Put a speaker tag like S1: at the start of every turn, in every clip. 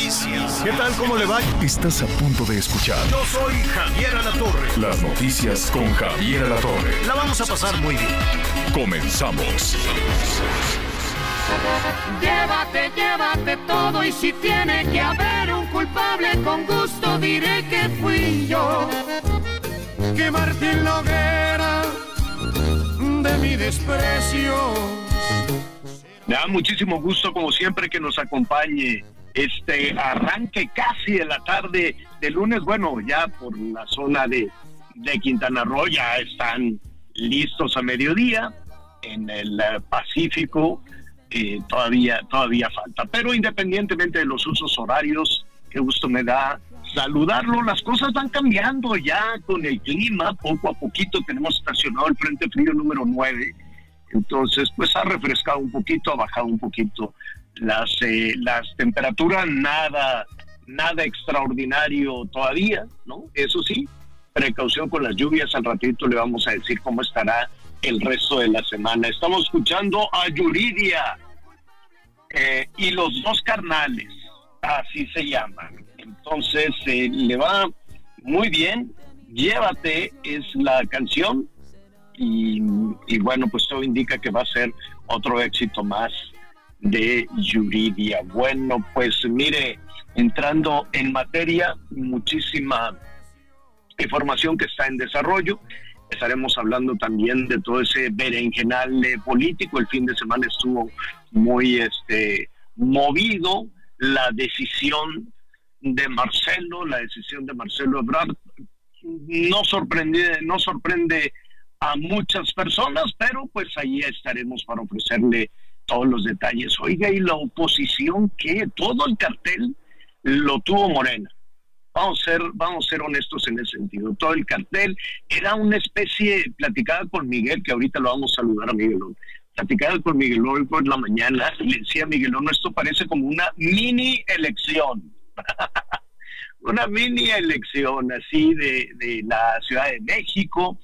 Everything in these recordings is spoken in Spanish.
S1: Noticias.
S2: ¿Qué tal? ¿Cómo le va?
S3: Estás a punto de escuchar
S2: Yo soy Javier Alatorre.
S3: las noticias con Javier Alatorre.
S2: La vamos a pasar muy bien.
S3: Comenzamos.
S4: Llévate, llévate todo y si tiene que haber un culpable, con gusto diré que fui yo.
S2: Que Martín Loguera de mi desprecio.
S5: Me da muchísimo gusto, como siempre, que nos acompañe este arranque casi de la tarde de lunes. Bueno, ya por la zona de, de Quintana Roo ya están listos a mediodía. En el eh, Pacífico eh, todavía, todavía falta. Pero independientemente de los usos horarios, qué gusto me da saludarlo. Las cosas van cambiando ya con el clima. Poco a poquito tenemos estacionado el Frente Frío número 9 entonces, pues ha refrescado un poquito, ha bajado un poquito las, eh, las temperaturas, nada, nada extraordinario todavía, ¿no? Eso sí, precaución con las lluvias, al ratito le vamos a decir cómo estará el resto de la semana. Estamos escuchando a Yuridia eh, y los dos carnales, así se llaman. Entonces, eh, le va muy bien, llévate es la canción y, y bueno, pues todo indica que va a ser otro éxito más de Yuridia. Bueno, pues mire, entrando en materia, muchísima información que está en desarrollo. Estaremos hablando también de todo ese berenjenal eh, político. El fin de semana estuvo muy este, movido. La decisión de Marcelo, la decisión de Marcelo Ebrard, no sorprende, no sorprende a muchas personas, pero pues ahí estaremos para ofrecerle todos los detalles. Oiga, y la oposición, que todo el cartel lo tuvo Morena. Vamos a ser, vamos a ser honestos en ese sentido. Todo el cartel era una especie, platicada con Miguel, que ahorita lo vamos a saludar a Miguelón. Platicada con Miguel hoy por la mañana, le decía a Miguelón, esto parece como una mini elección. una mini elección así de, de la Ciudad de México,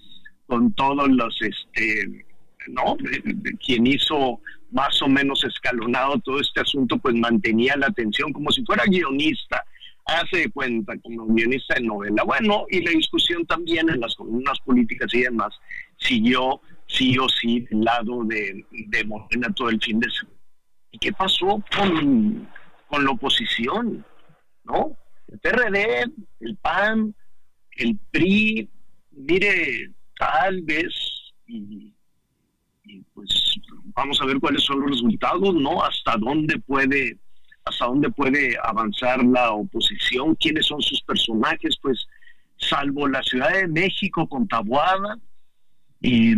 S5: con todos los, este, ¿no? Quien hizo más o menos escalonado todo este asunto, pues mantenía la atención como si fuera guionista, hace de cuenta, como guionista de novela. Bueno, y la discusión también en las columnas políticas y demás siguió sí o sí del lado de, de Morena todo el fin de semana. ¿Y qué pasó con, con la oposición? ¿No? El PRD, el PAN, el PRI, mire, tal vez, y, y pues vamos a ver cuáles son los resultados, ¿no? Hasta dónde puede, hasta dónde puede avanzar la oposición, quiénes son sus personajes, pues salvo la Ciudad de México con Tabuada, y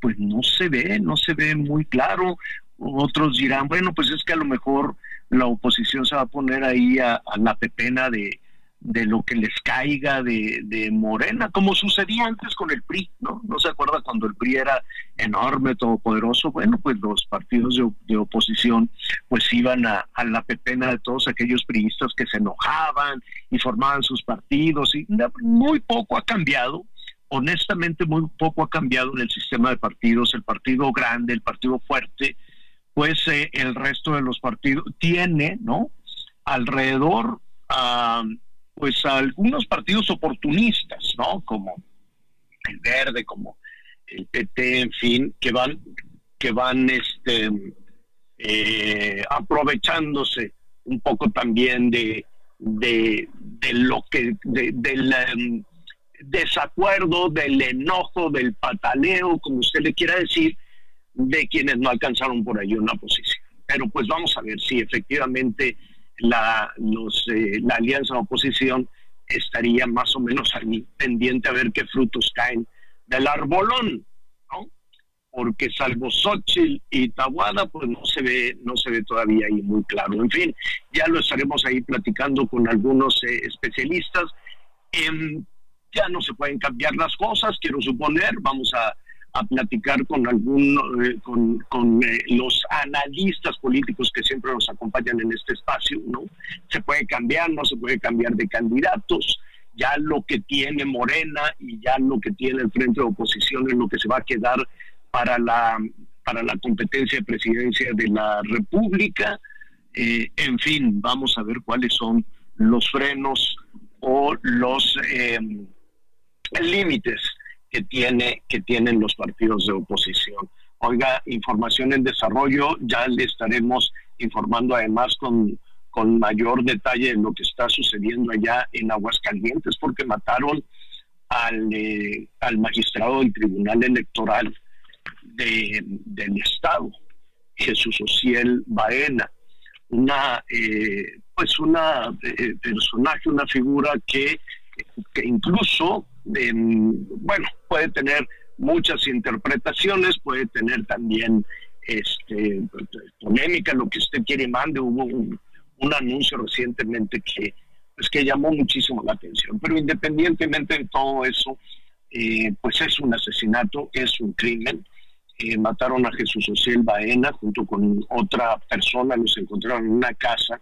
S5: pues no se ve, no se ve muy claro. Otros dirán, bueno, pues es que a lo mejor la oposición se va a poner ahí a, a la pepena de, de lo que les caiga de, de Morena, como sucedía antes con el PRI, ¿no? ¿No se acuerda cuando el PRI era enorme, todopoderoso? Bueno, pues los partidos de, de oposición pues iban a, a la pepena de todos aquellos priistas que se enojaban y formaban sus partidos y muy poco ha cambiado honestamente muy poco ha cambiado en el sistema de partidos, el partido grande, el partido fuerte, pues eh, el resto de los partidos tiene, ¿no? Alrededor, ah, pues algunos partidos oportunistas, ¿no? Como el Verde, como el PT, en fin, que van, que van, este, eh, aprovechándose un poco también de, de, de lo que, de, del em, desacuerdo, del enojo, del pataleo, como usted le quiera decir, de quienes no alcanzaron por ahí una posición. Pero pues vamos a ver si efectivamente la, los, eh, la alianza oposición estaría más o menos ahí pendiente a ver qué frutos caen del arbolón, ¿no? Porque salvo Xochitl y Tahuada, pues no se ve, no se ve todavía ahí muy claro. En fin, ya lo estaremos ahí platicando con algunos eh, especialistas Em, ya no se pueden cambiar las cosas, quiero suponer, vamos a, platicar con algún, eh, con, con eh, los analistas políticos que siempre nos acompañan en este espacio, ¿no? Se puede cambiar, no se puede cambiar de candidatos, ya lo que tiene Morena y ya lo que tiene el Frente de Oposición es lo que se va a quedar para la, para la competencia de presidencia de la República. Eh, en fin, vamos a ver cuáles son los frenos o los eh, límites que, tiene, que tienen los partidos de oposición. Oiga, información en desarrollo, ya le estaremos informando además con, con mayor detalle de lo que está sucediendo allá en Aguascalientes, porque mataron al, eh, al magistrado del Tribunal Electoral de, del Estado, Jesús Ociel Baena, una, eh, pues una eh, personaje, una figura que, que incluso bueno, puede tener muchas interpretaciones, puede tener también este, polémica, lo que usted quiere mande. Hubo un, anuncio recientemente que, pues, que llamó muchísimo la atención. Pero independientemente de todo eso, eh, pues es un asesinato, es un crimen. Eh, mataron a Jesús Ociel Baena junto con otra persona, los encontraron en una casa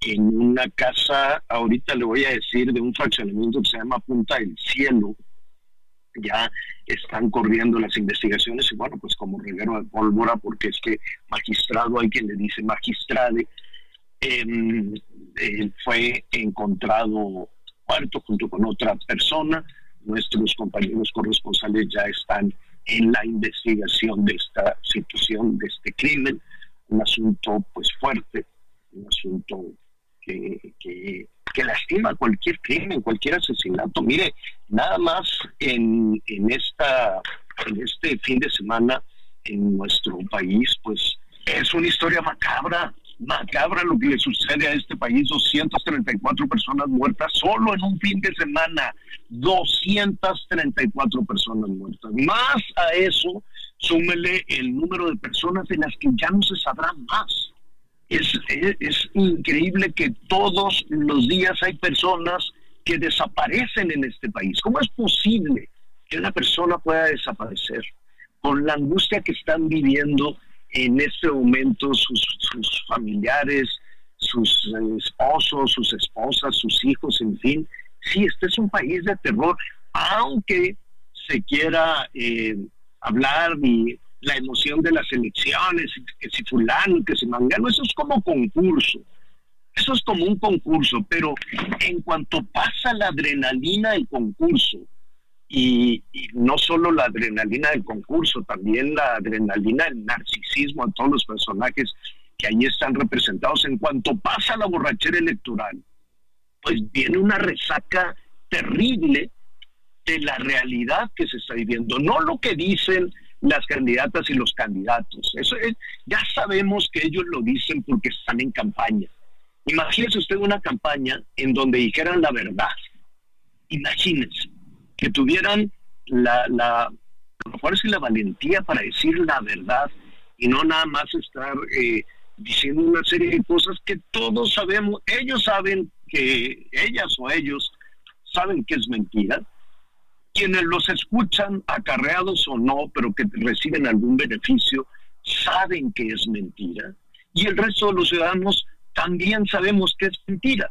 S5: en una casa, ahorita le voy a decir, de un fraccionamiento que se llama Punta del Cielo. Ya están corriendo las investigaciones y bueno, pues como reguero de pólvora, porque es que magistrado, hay quien le dice magistrade, em, fue encontrado muerto junto con otra persona. Nuestros compañeros corresponsales ya están en la investigación de esta situación, de este crimen, un asunto pues fuerte, un asunto que, lastima cualquier crimen, cualquier asesinato. Mire, nada más en, en, esta, en este fin de semana en nuestro país, pues es una historia macabra, macabra lo que le sucede a este país, 234 personas muertas solo en un fin de semana, 234 personas muertas. Más a eso, súmele el número de personas de las que ya no se sabrá más es, es, increíble que todos los días hay personas que desaparecen en este país. ¿Cómo es posible que una persona pueda desaparecer con la angustia que están viviendo en este momento sus, sus familiares, sus esposos, sus esposas, sus hijos, en fin? Sí, este es un país de terror, aunque se quiera eh, hablar y la emoción de las elecciones, que si fulano, que si mangano, eso es como concurso. Eso es como un concurso, pero en cuanto pasa la adrenalina del concurso, y, no solo la adrenalina del concurso, también la adrenalina del narcisismo a todos los personajes que ahí están representados, en cuanto pasa la borrachera electoral, pues viene una resaca terrible de la realidad que se está viviendo, no lo que dicen las candidatas y los candidatos. Eso es, ya sabemos que ellos lo dicen porque están en campaña. Imagínese usted una campaña en donde dijeran la verdad. Imagínense que tuvieran la, la, y la valentía para decir la verdad y no nada más estar eh, diciendo una serie de cosas que todos sabemos, ellos saben que ellas o ellos saben que es mentira, quienes los escuchan, acarreados o no, pero que reciben algún beneficio, saben que es mentira. Y el resto de los ciudadanos también sabemos que es mentira.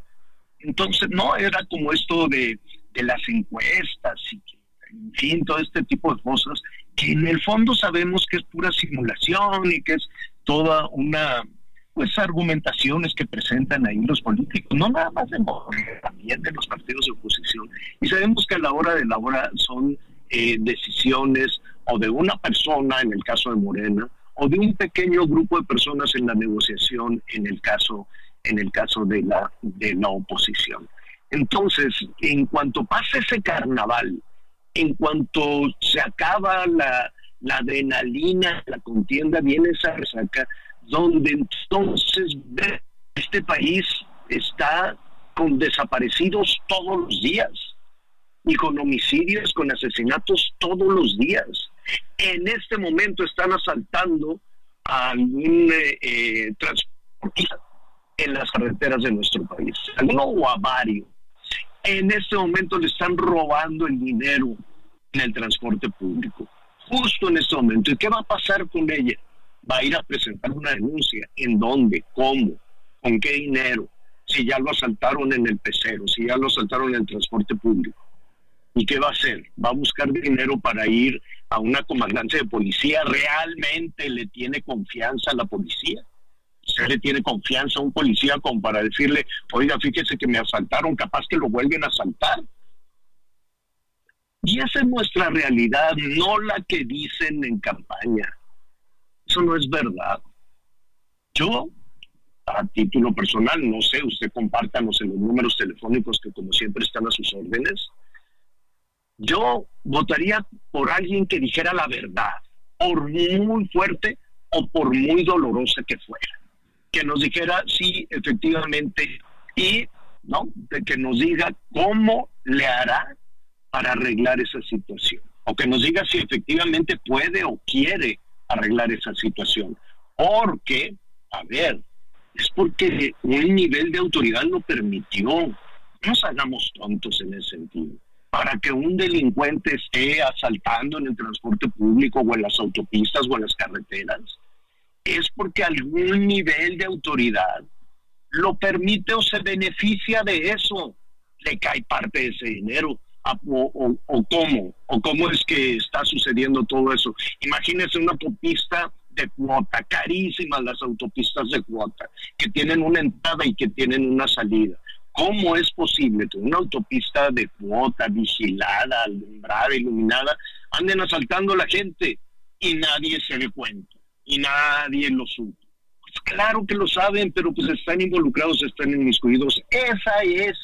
S5: Entonces, no era como esto de, las encuestas y en fin, todo este tipo de cosas, que en el fondo sabemos que es pura simulación y que es toda una pues argumentaciones que presentan ahí los políticos, no nada más de Morena, también de los partidos de oposición. Y sabemos que a la hora de la hora son eh, decisiones o de una persona, en el caso de Morena, o de un pequeño grupo de personas en la negociación, en el caso, en el caso de la, de la oposición. Entonces, en cuanto pase ese carnaval, en cuanto se acaba la, la adrenalina, la contienda, viene esa resaca, donde entonces este país está con desaparecidos todos los días y con homicidios, con asesinatos todos los días. En este momento están asaltando a algún eh, eh, transportista en las carreteras de nuestro país, alguno o a varios. En este momento le están robando el dinero en el transporte público, justo en este momento. ¿Y qué va a pasar con ella? Va a ir a presentar una denuncia. ¿En dónde? ¿Cómo? ¿Con qué dinero? Si ya lo asaltaron en el pecero, si ya lo asaltaron en el transporte público. ¿Y qué va a hacer? Va a buscar dinero para ir a una comandancia de policía. ¿Realmente le tiene confianza a la policía? ¿Usted le tiene confianza a un policía como para decirle, oiga, fíjese que me asaltaron, capaz que lo vuelven a asaltar? Y esa es nuestra realidad, no la que dicen en campaña. Eso no es verdad. Yo, a título personal, no sé, usted compártanos en los números telefónicos que como siempre están a sus órdenes. Yo votaría por alguien que dijera la verdad, por muy fuerte o por muy dolorosa que fuera que nos dijera sí, efectivamente, y ¿no? De que nos diga cómo le hará para arreglar esa situación, o que nos diga si efectivamente puede o quiere arreglar esa situación. Porque, a ver, es porque un nivel de autoridad lo permitió. No hagamos tontos en ese sentido. Para que un delincuente esté asaltando en el transporte público o en las autopistas o en las carreteras, es porque algún nivel de autoridad lo permite o se beneficia de eso, le cae parte de ese dinero. O, cómo, o cómo es que está sucediendo todo eso. Imagínese una autopista de cuota, carísimas las autopistas de cuota, que tienen una entrada y que tienen una salida. ¿Cómo es posible que una autopista de cuota, vigilada, alumbrada, iluminada, anden asaltando a la gente y nadie se dé cuenta? y nadie lo supo. Pues claro que lo saben, pero pues están involucrados, están inmiscuidos. Esa es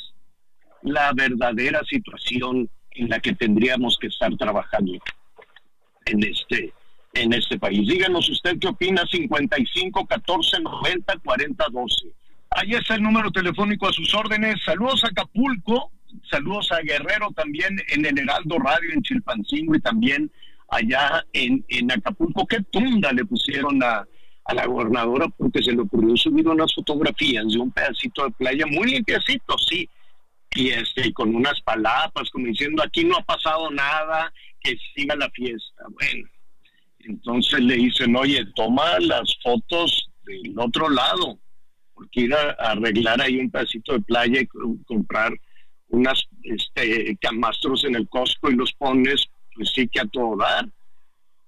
S5: la verdadera situación en la que tendríamos que estar trabajando en este en este país. Díganos usted qué opina 55 14 90 40 12. Ahí está el número telefónico a sus órdenes. Saludos a Acapulco, saludos a Guerrero también en el Heraldo Radio en Chilpancingo y también allá en, en Acapulco. Qué tunda le pusieron a, a la gobernadora porque se le ocurrió subir unas fotografías de un pedacito de playa muy limpiecito, sí, y este con unas palapas como diciendo aquí no ha pasado nada, que siga la fiesta. Bueno, entonces le dicen, oye, toma las fotos del otro lado, porque ir a, arreglar ahí un pedacito de playa y comprar unas este, camastros en el Costco y los pones pues sí que a todo dar.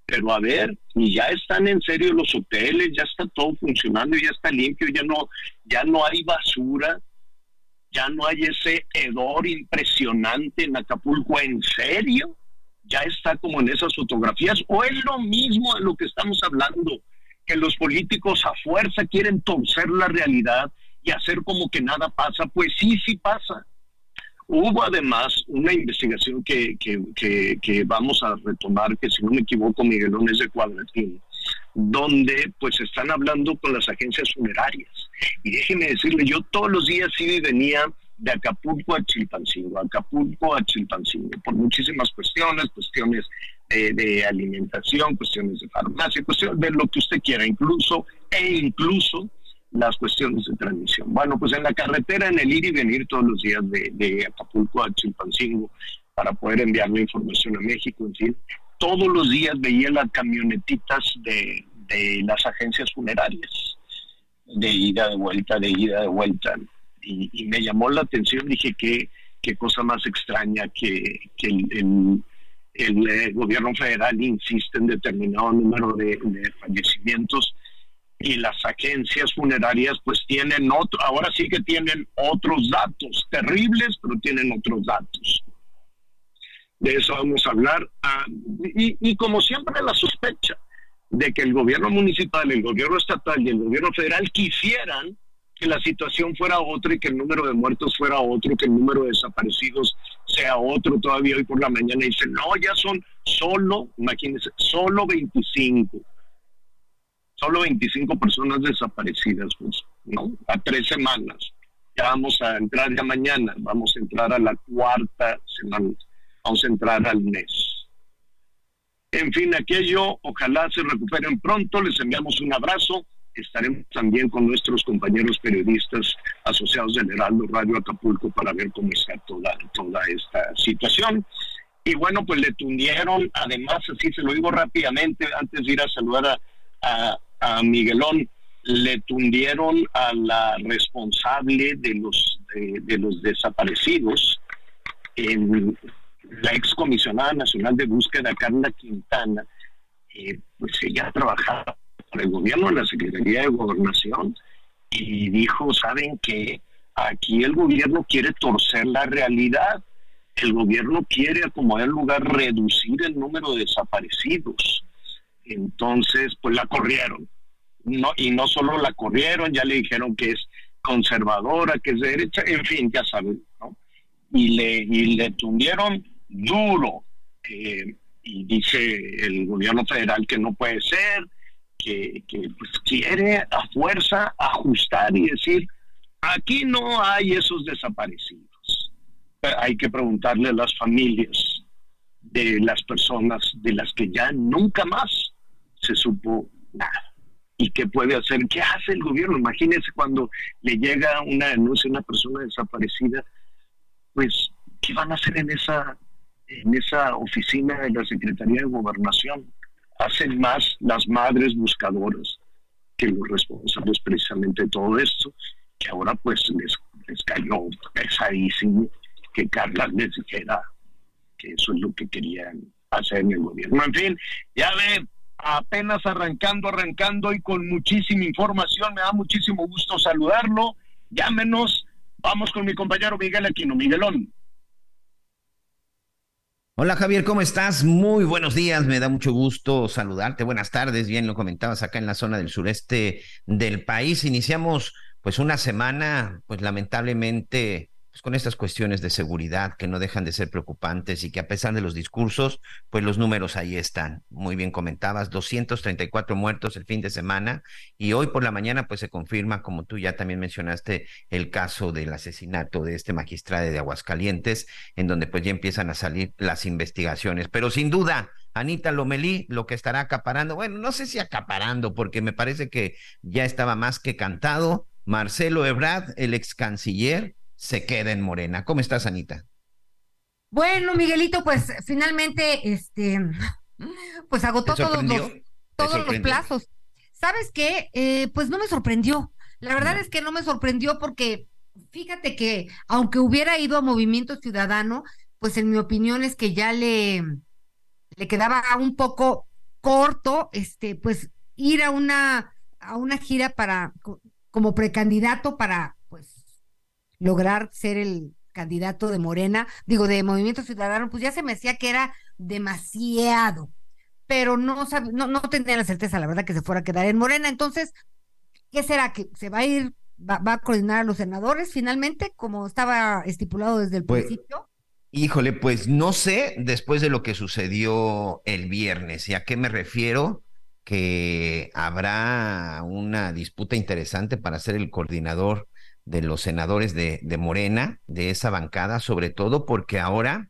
S5: Pero a ver, y ya están en serio los hoteles, ya está todo funcionando, ya está limpio, ya no, ya no hay basura, ya no hay ese hedor impresionante en Acapulco, ¿en serio? Ya está como en esas fotografías, o es lo mismo de lo que estamos hablando, que los políticos a fuerza quieren torcer la realidad y hacer como que nada pasa, pues sí, sí pasa Hubo además una investigación que, que, vamos a retomar, que si no me equivoco, Miguelón es de Cuadratín, donde pues están hablando con las agencias funerarias. Y déjeme decirle, yo todos los días sí venía de Acapulco a Chilpancingo, Acapulco a Chilpancingo, por muchísimas cuestiones, cuestiones de, de, alimentación, cuestiones de farmacia, cuestiones de lo que usted quiera, incluso, e incluso las cuestiones de transmisión. Bueno, pues en la carretera, en el ir y venir todos los días de, Acapulco a Chilpancingo para poder enviar la información a México, en fin, todos los días veía las camionetitas de, las agencias funerarias, de ida, de vuelta, de ida, de vuelta. Y, me llamó la atención, dije, qué, qué cosa más extraña que, el, el, gobierno federal insiste en determinado número de fallecimientos y las agencias funerarias pues tienen otro, ahora sí que tienen otros datos, terribles, pero tienen otros datos. De eso vamos a hablar. Ah, y, y, como siempre la sospecha de que el gobierno municipal, el gobierno estatal y el gobierno federal quisieran que la situación fuera otra y que el número de muertos fuera otro, que el número de desaparecidos sea otro. Todavía hoy por la mañana dicen, no, ya son solo, imagínense, solo 25 solo 25 personas desaparecidas, pues, ¿no? A tres semanas. Ya vamos a entrar ya mañana, vamos a entrar a la cuarta semana, vamos a entrar al mes. En fin, aquello, ojalá se recuperen pronto, les enviamos un abrazo estaremos también con nuestros compañeros periodistas asociados del Heraldo Radio Acapulco para ver cómo está toda, toda esta situación. Y bueno, pues le tundieron, además, así se lo digo rápidamente, antes de ir a saludar a, a, Miguelón, le tundieron a la responsable de los, de, los desaparecidos, en la excomisionada nacional de búsqueda, Carla Quintana, eh, pues ella trabajaba el gobierno, en la Secretaría de Gobernación, y dijo, ¿saben qué? Aquí el gobierno quiere torcer la realidad. El gobierno quiere, como el lugar, reducir el número de desaparecidos. Entonces, pues la corrieron. No, y no solo la corrieron, ya le dijeron que es conservadora, que es de derecha, en fin, ya saben, ¿no? Y le, y le tundieron duro. Eh, y dice el gobierno federal que no puede ser, que, pues, quiere a fuerza ajustar y decir, aquí no hay esos desaparecidos. hay que preguntarle a las familias de las personas de las que ya nunca más se supo nada. ¿Y qué puede hacer? ¿Qué hace el gobierno? Imagínense cuando le llega una denuncia a una persona desaparecida, pues, ¿qué van a hacer en esa, en esa oficina de la Secretaría de Gobernación? hacen más las madres buscadoras que los responsables precisamente de todo esto, que ahora pues les, les cayó pesadísimo que Carla les dijera que eso es lo que querían hacer en el gobierno. En fin, ya ve, apenas arrancando, arrancando y con muchísima información, me da muchísimo gusto saludarlo. Llámenos, vamos con mi compañero Miguel Aquino. Miguelón.
S6: Hola Javier, ¿cómo estás? Muy buenos días, me da mucho gusto saludarte. Buenas tardes, bien lo comentabas acá en la zona del sureste del país. Iniciamos pues una semana, pues lamentablemente pues, con estas cuestiones de seguridad que no dejan de ser preocupantes y que a pesar de los discursos, pues los números ahí están. Muy bien comentabas, 234 muertos el fin de semana y hoy por la mañana pues se confirma, como tú ya también mencionaste, el caso del asesinato de este magistrado de Aguascalientes, en donde pues ya empiezan a salir las investigaciones. Pero sin duda, Anita Lomelí, lo que estará acaparando, bueno, no sé si acaparando, porque me parece que ya estaba más que cantado. Marcelo Ebrard, el ex canciller, se queda en Morena. ¿Cómo estás, Anita?
S7: Bueno, Miguelito, pues finalmente, este, pues agotó todos los, todos los plazos. ¿Sabes qué? Eh, pues no me sorprendió. La verdad es que no me sorprendió porque fíjate que aunque hubiera ido a Movimiento Ciudadano, pues en mi opinión es que ya le, le quedaba un poco corto, este, pues ir a una, a una gira para, como precandidato para, lograr ser el candidato de Morena, digo, de Movimiento Ciudadano, pues ya se me decía que era demasiado, pero no, no, no tenía la certeza, la verdad, que se fuera a quedar en Morena. Entonces, ¿qué será? ¿Que se va a ir, va, a coordinar a los senadores finalmente, como estaba estipulado desde el pues, principio?
S6: Híjole, pues no sé, después de lo que sucedió el viernes, ¿y a qué me refiero? Que habrá una disputa interesante para ser el coordinador de los senadores de, de Morena, de esa bancada, sobre todo porque ahora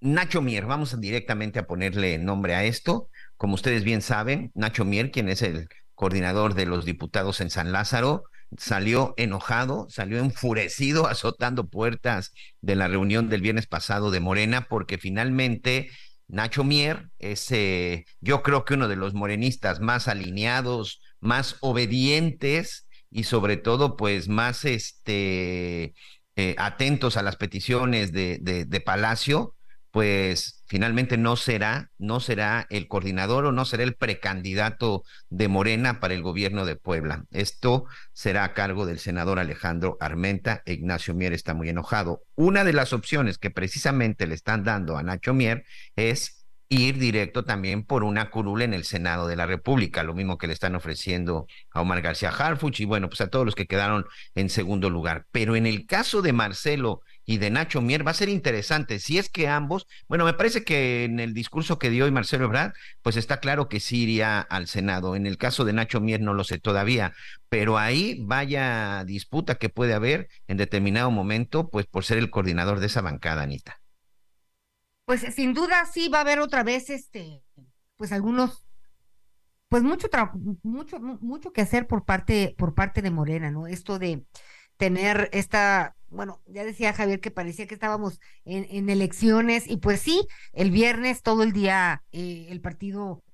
S6: Nacho Mier, vamos directamente a ponerle nombre a esto, como ustedes bien saben, Nacho Mier, quien es el coordinador de los diputados en San Lázaro, salió enojado, salió enfurecido, azotando puertas de la reunión del viernes pasado de Morena, porque finalmente Nacho Mier es, eh, yo creo que uno de los morenistas más alineados, más obedientes y sobre todo pues más este, eh, atentos a las peticiones de, de, de, Palacio, pues finalmente no será, no será el coordinador o no será el precandidato de Morena para el gobierno de Puebla. Esto será a cargo del senador Alejandro Armenta. Ignacio Mier está muy enojado. Una de las opciones que precisamente le están dando a Nacho Mier es ir directo también por una curul en el Senado de la República, lo mismo que le están ofreciendo a Omar García Harfuch y bueno, pues a todos los que quedaron en segundo lugar. Pero en el caso de Marcelo y de Nacho Mier va a ser interesante si es que ambos, bueno, me parece que en el discurso que dio hoy Marcelo Ebrard, pues está claro que sí iría al Senado. En el caso de Nacho Mier no lo sé todavía, pero ahí vaya disputa que puede haber en determinado momento, pues por ser el coordinador de esa bancada, Anita
S7: pues sin duda sí va a haber otra vez este, pues algunos pues mucho mucho mucho que hacer por parte por parte de Morena, ¿no? Esto de tener esta, bueno, ya decía Javier que parecía que estábamos en, elecciones y pues sí, el viernes todo el día eh, el partido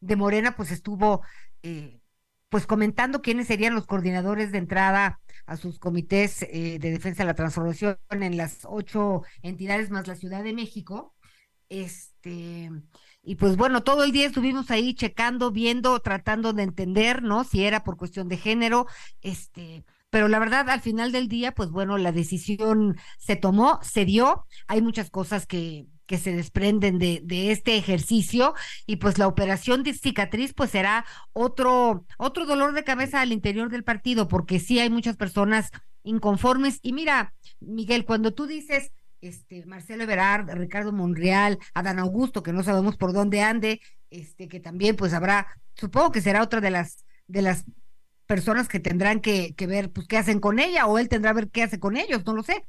S7: de Morena pues estuvo eh, pues comentando quiénes serían los coordinadores de entrada a sus comités eh, de defensa de la transformación en las ocho entidades más la Ciudad de México. Este, y pues bueno, todo el día estuvimos ahí checando, viendo, tratando de entender, ¿no? Si era por cuestión de género, este, pero la verdad, al final del día, pues bueno, la decisión se tomó, se dio, hay muchas cosas que, que se desprenden de, de, este ejercicio y pues la operación de cicatriz pues será otro, otro dolor de cabeza al interior del partido, porque sí hay muchas personas inconformes. Y mira, Miguel, cuando tú dices este Marcelo Eberard, Ricardo Monreal, Adán Augusto, que no sabemos por dónde ande, este, que también pues habrá, supongo que será otra de las de las personas que tendrán que, que ver pues qué hacen con ella, o él tendrá que ver qué hace con ellos, no lo sé.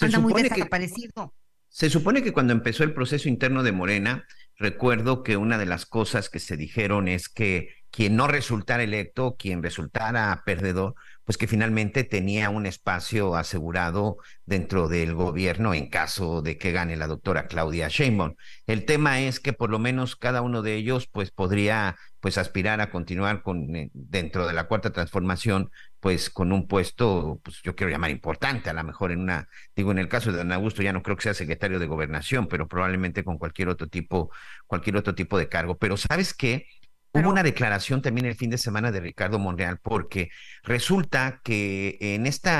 S7: Anda muy desaparecido.
S6: Se supone que cuando empezó el proceso interno de Morena, recuerdo que una de las cosas que se dijeron es que quien no resultara electo, quien resultara perdedor, pues que finalmente tenía un espacio asegurado dentro del gobierno en caso de que gane la doctora Claudia Sheinbaum. El tema es que por lo menos cada uno de ellos pues podría pues aspirar a continuar con eh, dentro de la cuarta transformación pues con un puesto pues yo quiero llamar importante, a lo mejor en una digo en el caso de Don Augusto ya no creo que sea secretario de gobernación, pero probablemente con cualquier otro tipo cualquier otro tipo de cargo, pero ¿sabes qué? Hubo una declaración también el fin de semana de Ricardo Monreal, porque resulta que en este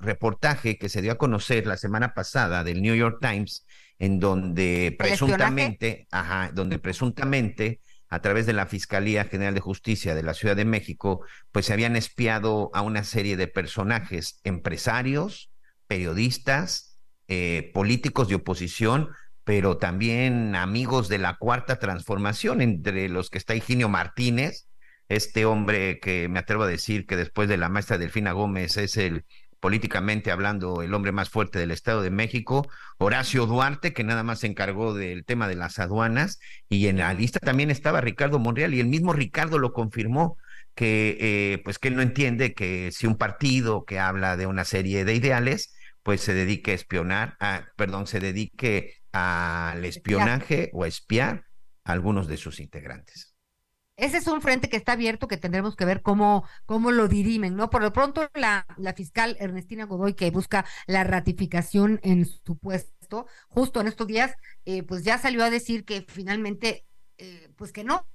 S6: reportaje que se dio a conocer la semana pasada del New York Times, en donde presuntamente, ajá, donde presuntamente a través de la Fiscalía General de Justicia de la Ciudad de México, pues se habían espiado a una serie de personajes, empresarios, periodistas, eh, políticos de oposición, pero también amigos de la cuarta transformación, entre los que está Higinio Martínez, este hombre que me atrevo a decir que después de la maestra Delfina Gómez es el políticamente hablando el hombre más fuerte del Estado de México, Horacio Duarte, que nada más se encargó del tema de las aduanas, y en la lista también estaba Ricardo Monreal, y el mismo Ricardo lo confirmó, que eh, pues que él no entiende que si un partido que habla de una serie de ideales, pues se dedique a espionar, a, perdón, se dedique al espionaje o a espiar a algunos de sus integrantes.
S7: Ese es un frente que está abierto que tendremos que ver cómo, cómo lo dirimen, ¿no? Por lo pronto, la, la fiscal Ernestina Godoy, que busca la ratificación en su puesto, justo en estos días, eh, pues ya salió a decir que finalmente, eh, pues que no,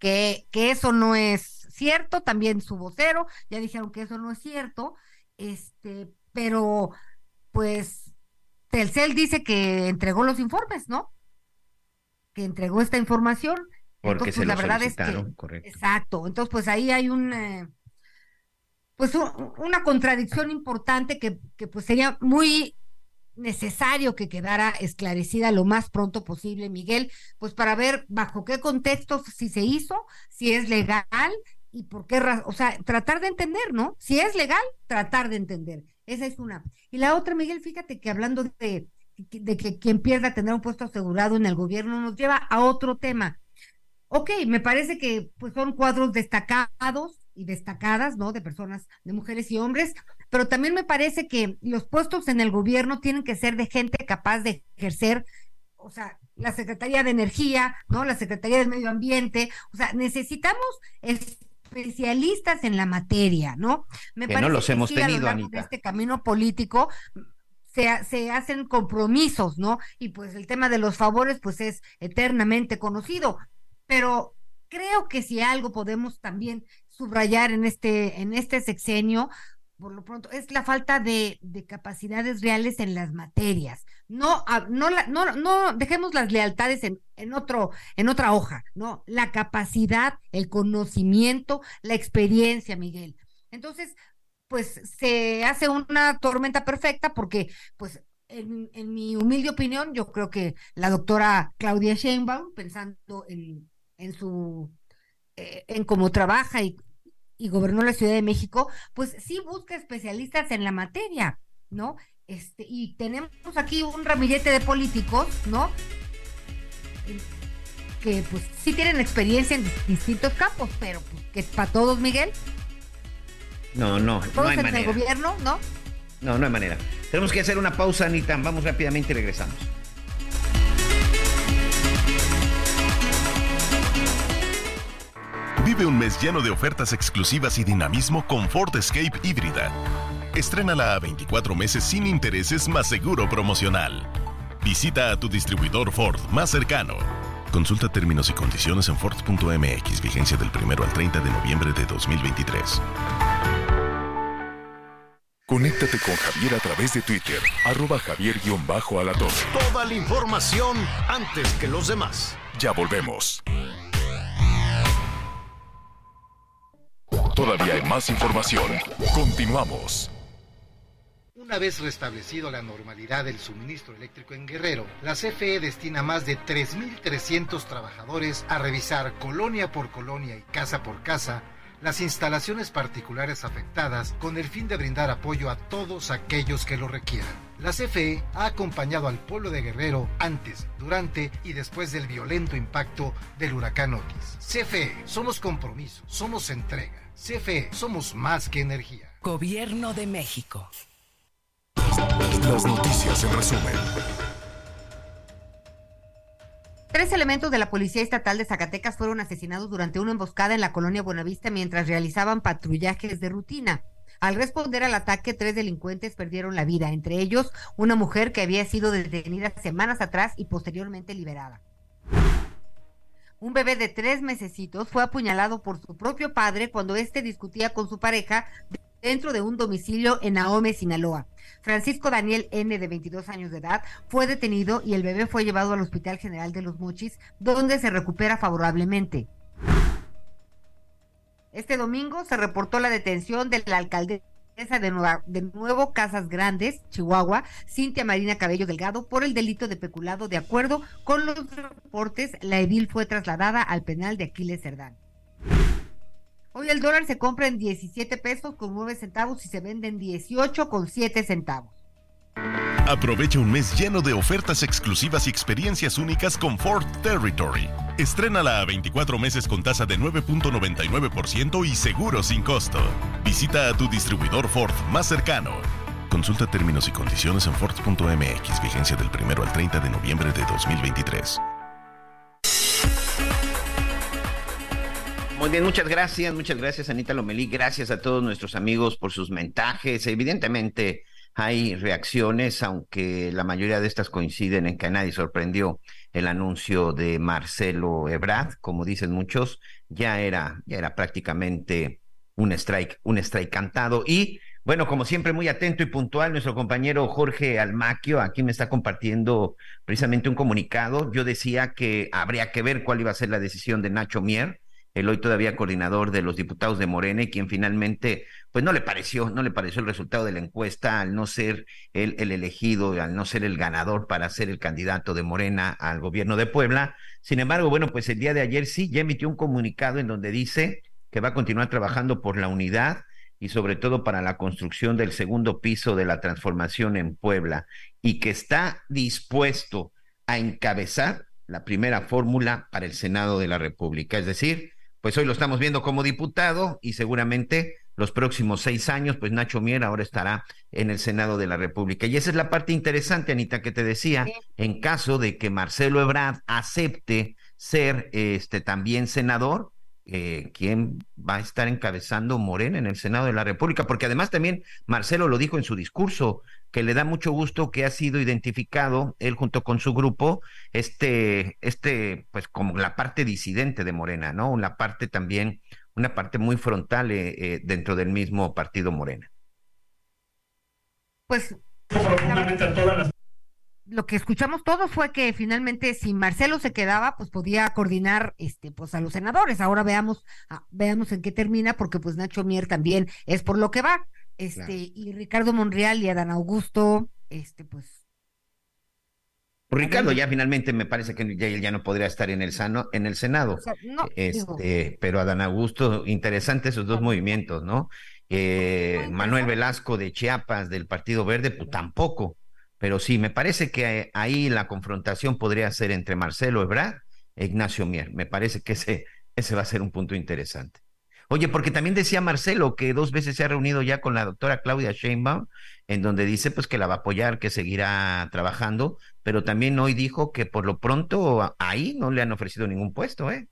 S7: que, que eso no es cierto, también su vocero, ya dijeron que eso no es cierto, este, pero pues Telcel dice que entregó los informes, ¿no? Que entregó esta información.
S6: Porque se pues, la verdad es que correcto.
S7: exacto. Entonces, pues ahí hay un eh, pues una contradicción importante que, que pues sería muy necesario que quedara esclarecida lo más pronto posible, Miguel, pues para ver bajo qué contexto si se hizo, si es legal y por qué, o sea, tratar de entender, ¿no? Si es legal, tratar de entender. Esa es una. Y la otra, Miguel, fíjate que hablando de, de que quien pierda tendrá un puesto asegurado en el gobierno, nos lleva a otro tema. Ok, me parece que pues son cuadros destacados y destacadas, ¿no? De personas, de mujeres y hombres, pero también me parece que los puestos en el gobierno tienen que ser de gente capaz de ejercer, o sea, la Secretaría de Energía, ¿no? La Secretaría del Medio Ambiente, o sea, necesitamos especialistas en la materia, ¿no?
S6: Me que no los hemos tenido, a
S7: este camino político se, se, hacen compromisos, ¿no? Y pues el tema de los favores, pues es eternamente conocido. Pero creo que si algo podemos también subrayar en este, en este sexenio, por lo pronto, es la falta de, de capacidades reales en las materias. No, no, no, no dejemos las lealtades en, en, otro, en otra hoja, no, la capacidad, el conocimiento, la experiencia, Miguel. Entonces, pues se hace una tormenta perfecta porque, pues, en, en mi humilde opinión, yo creo que la doctora Claudia Sheinbaum, pensando en, en su eh, en cómo trabaja y, y gobernó la Ciudad de México, pues sí busca especialistas en la materia, ¿no? Este, y tenemos aquí un ramillete de políticos, ¿no? que pues sí tienen experiencia en distintos campos, pero pues, que para todos, Miguel.
S6: No, no, no hay manera.
S7: el gobierno, ¿no?
S6: No, no hay manera. Tenemos que hacer una pausa, Anita. Vamos rápidamente y regresamos.
S8: Vive un mes lleno de ofertas exclusivas y dinamismo con Ford Escape híbrida. Estrénala a 24 meses sin intereses más seguro promocional. Visita a tu distribuidor Ford más cercano. Consulta términos y condiciones en Ford.mx, vigencia del 1 al 30 de noviembre de 2023.
S3: Conéctate con Javier a través de Twitter, arroba javier-alatorre.
S2: Toda la información antes que los demás.
S3: Ya volvemos. Todavía hay más información. Continuamos.
S9: Una vez restablecido la normalidad del suministro eléctrico en Guerrero, la CFE destina más de 3.300 trabajadores a revisar colonia por colonia y casa por casa las instalaciones particulares afectadas con el fin de brindar apoyo a todos aquellos que lo requieran. La CFE ha acompañado al pueblo de Guerrero antes, durante y después del violento impacto del huracán Otis. CFE, somos compromiso, somos entrega. CFE, somos más que energía.
S10: Gobierno de México.
S3: Las noticias en resumen.
S7: Tres elementos de la Policía Estatal de Zacatecas fueron asesinados durante una emboscada en la colonia Buenavista mientras realizaban patrullajes de rutina. Al responder al ataque, tres delincuentes perdieron la vida, entre ellos una mujer que había sido detenida semanas atrás y posteriormente liberada. Un bebé de tres mesecitos fue apuñalado por su propio padre cuando éste discutía con su pareja dentro de un domicilio en Ahome, Sinaloa. Francisco Daniel N., de 22 años de edad, fue detenido y el bebé fue llevado al Hospital General de los Mochis, donde se recupera favorablemente. Este domingo se reportó la detención de la alcaldesa de, de Nuevo Casas Grandes, Chihuahua, Cintia Marina Cabello Delgado, por el delito de peculado. De acuerdo con los reportes, la edil fue trasladada al penal de Aquiles Cerdán. Hoy el dólar se compra en 17 pesos con 9 centavos y se vende en 18 con 7 centavos.
S8: Aprovecha un mes lleno de ofertas exclusivas y experiencias únicas con Ford Territory. Estrénala a 24 meses con tasa de 9.99% y seguro sin costo. Visita a tu distribuidor Ford más cercano. Consulta términos y condiciones en Ford.mx, vigencia del 1 al 30 de noviembre de 2023.
S6: Muy bien, muchas gracias, muchas gracias Anita Lomelí, gracias a todos nuestros amigos por sus mensajes. Evidentemente hay reacciones, aunque la mayoría de estas coinciden en que nadie sorprendió el anuncio de Marcelo Ebrard, como dicen muchos, ya era, ya era prácticamente un strike, un strike cantado y bueno, como siempre, muy atento y puntual, nuestro compañero Jorge Almaquio aquí me está compartiendo precisamente un comunicado. Yo decía que habría que ver cuál iba a ser la decisión de Nacho Mier, el hoy todavía coordinador de los diputados de Morena, y quien finalmente, pues no le pareció, no le pareció el resultado de la encuesta al no ser el, el elegido, al no ser el ganador para ser el candidato de Morena al gobierno de Puebla. Sin embargo, bueno, pues el día de ayer sí, ya emitió un comunicado en donde dice que va a continuar trabajando por la unidad y sobre todo para la construcción del segundo piso de la transformación en Puebla y que está dispuesto a encabezar la primera fórmula para el Senado de la República, es decir, pues hoy lo estamos viendo como diputado y seguramente los próximos seis años, pues Nacho Mier ahora estará en el Senado de la República. Y esa es la parte interesante, Anita, que te decía, en caso de que Marcelo Ebrard acepte ser este también senador, eh, quién va a estar encabezando Morena en el Senado de la República, porque además también Marcelo lo dijo en su discurso, que le da mucho gusto que ha sido identificado, él junto con su grupo, este, este, pues como la parte disidente de Morena, ¿no? La parte también, una parte muy frontal eh, eh, dentro del mismo partido Morena.
S7: Pues lo que escuchamos todos fue que finalmente si Marcelo se quedaba, pues podía coordinar este pues a los senadores. Ahora veamos ah, veamos en qué termina porque pues Nacho Mier también es por lo que va. Este y Ricardo Monreal y Adán Augusto este pues
S6: Ricardo ya finalmente me parece que ya, ya no podría estar en el sano, en el Senado. este, pero Adán Augusto, interesante esos dos movimientos, ¿no? Eh, Manuel Velasco de Chiapas del Partido Verde, pues tampoco. Pero sí, me parece que ahí la confrontación podría ser entre Marcelo Ebrard Ignacio Mier. Me parece que ese, ese va a ser un punto interesante. Oye, porque también decía Marcelo que dos veces se ha reunido ya con la doctora Claudia Sheinbaum, en donde dice pues que la va a apoyar, que seguirá trabajando, pero también hoy dijo que por lo pronto ahí no le han ofrecido ningún puesto, ¿eh?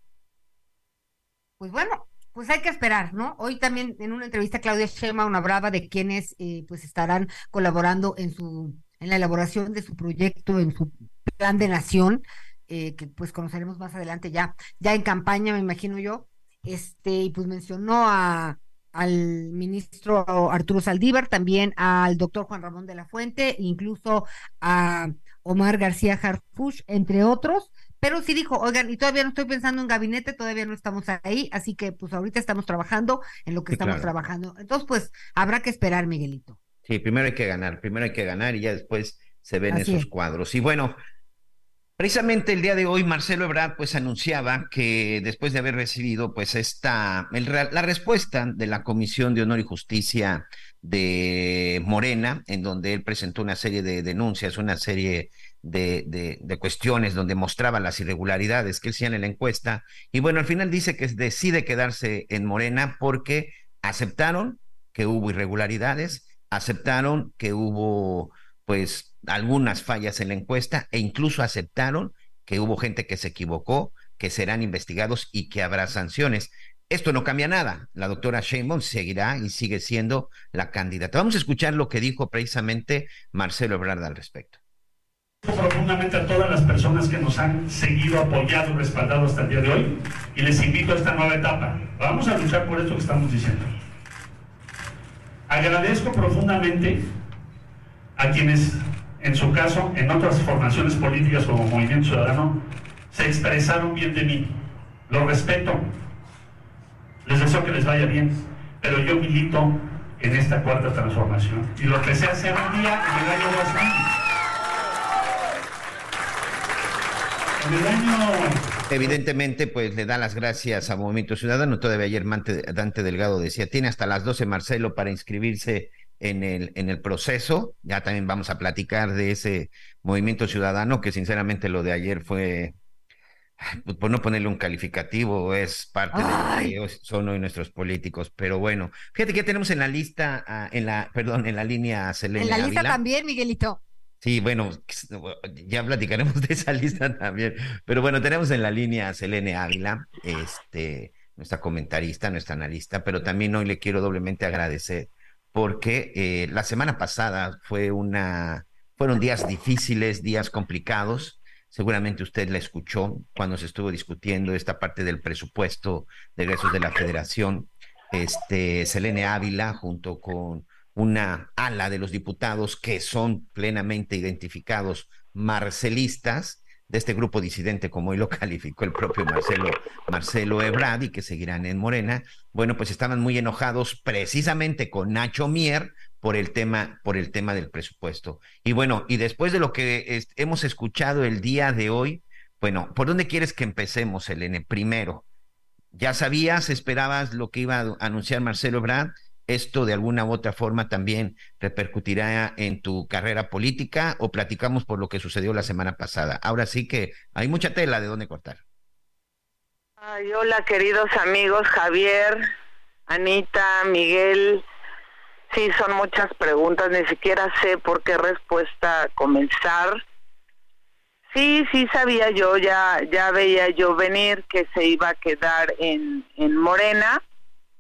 S7: Pues bueno, pues hay que esperar, ¿no? Hoy también en una entrevista Claudia Sheinbaum hablaba de quienes eh, pues estarán colaborando en su en la elaboración de su proyecto, en su plan de nación, eh, que pues conoceremos más adelante ya, ya en campaña, me imagino yo, este, y pues mencionó a, al ministro Arturo Saldívar, también al doctor Juan Ramón de la Fuente, incluso a Omar García Harfush, entre otros, pero sí dijo, oigan, y todavía no estoy pensando en gabinete, todavía no estamos ahí, así que pues ahorita estamos trabajando en lo que estamos trabajando. Entonces, pues habrá que esperar, Miguelito.
S6: Sí, primero hay que ganar, primero hay que ganar y ya después se ven esos cuadros. Y bueno, Precisamente el día de hoy Marcelo Ebrard pues anunciaba que después de haber recibido pues esta la respuesta de la Comisión de Honor y Justicia de Morena, en donde él presentó una serie de denuncias, una serie de, de, cuestiones donde mostraba las irregularidades que hacían en la encuesta, y bueno, al final dice que decide quedarse en Morena porque aceptaron que hubo irregularidades, aceptaron que hubo pues algunas fallas en la encuesta e incluso aceptaron que hubo gente que se equivocó, que serán investigados y que habrá sanciones. Esto no cambia nada. La doctora Sheinbaum seguirá y sigue siendo la candidata. Vamos a escuchar lo que dijo precisamente Marcelo Ebrard al respecto.
S11: Profundamente a todas las personas que nos han seguido, apoyado respaldado hasta el día de hoy y les invito a esta nueva etapa. Vamos a luchar por esto que estamos diciendo. Agradezco profundamente a quienes, en su caso, en otras formaciones políticas como Movimiento Ciudadano, se expresaron bien de mí. Lo respeto. Les deseo que les vaya bien. Pero yo milito en esta cuarta transformación. Y lo empecé a hacer un día en el año 2000. En el año
S6: Evidentemente, pues le da las gracias a Movimiento Ciudadano. Todavía ayer Dante Delgado decía, tiene hasta las 12 Marcelo para inscribirse en el, en el proceso. Ya también vamos a platicar de ese movimiento ciudadano, que sinceramente lo de ayer fue, pues por no ponerle un calificativo, es parte de lo que son hoy nuestros políticos. Pero bueno, fíjate que tenemos en la lista, ah, en la, perdón, en la línea Selene
S7: En la lista también, Miguelito.
S6: Sí, bueno, ya platicaremos de esa lista también. Pero bueno, tenemos en la línea a Selene Ávila, este, nuestra comentarista, nuestra analista, pero también hoy le quiero doblemente agradecer porque eh, la semana pasada fue una, fueron días difíciles, días complicados. Seguramente usted la escuchó cuando se estuvo discutiendo esta parte del presupuesto de egresos de la Federación. Este, Selene Ávila, junto con una ala de los diputados que son plenamente identificados marcelistas, de este grupo disidente, como hoy lo calificó el propio Marcelo, Marcelo Ebrard, y que seguirán en Morena, bueno, pues estaban muy enojados precisamente con Nacho Mier por el tema, por el tema del presupuesto. Y bueno, y después de lo que hemos escuchado el día de hoy, bueno, ¿por dónde quieres que empecemos, Elene? Primero, ¿ya sabías, esperabas lo que iba a anunciar Marcelo Ebrard? Esto de alguna u otra forma también repercutirá en tu carrera política o platicamos por lo que sucedió la semana pasada. Ahora sí que hay mucha tela de dónde cortar.
S12: Ay, hola queridos amigos, Javier, Anita, Miguel. Sí, son muchas preguntas, ni siquiera sé por qué respuesta comenzar. Sí, sí sabía yo, ya ya veía yo venir que se iba a quedar en, en Morena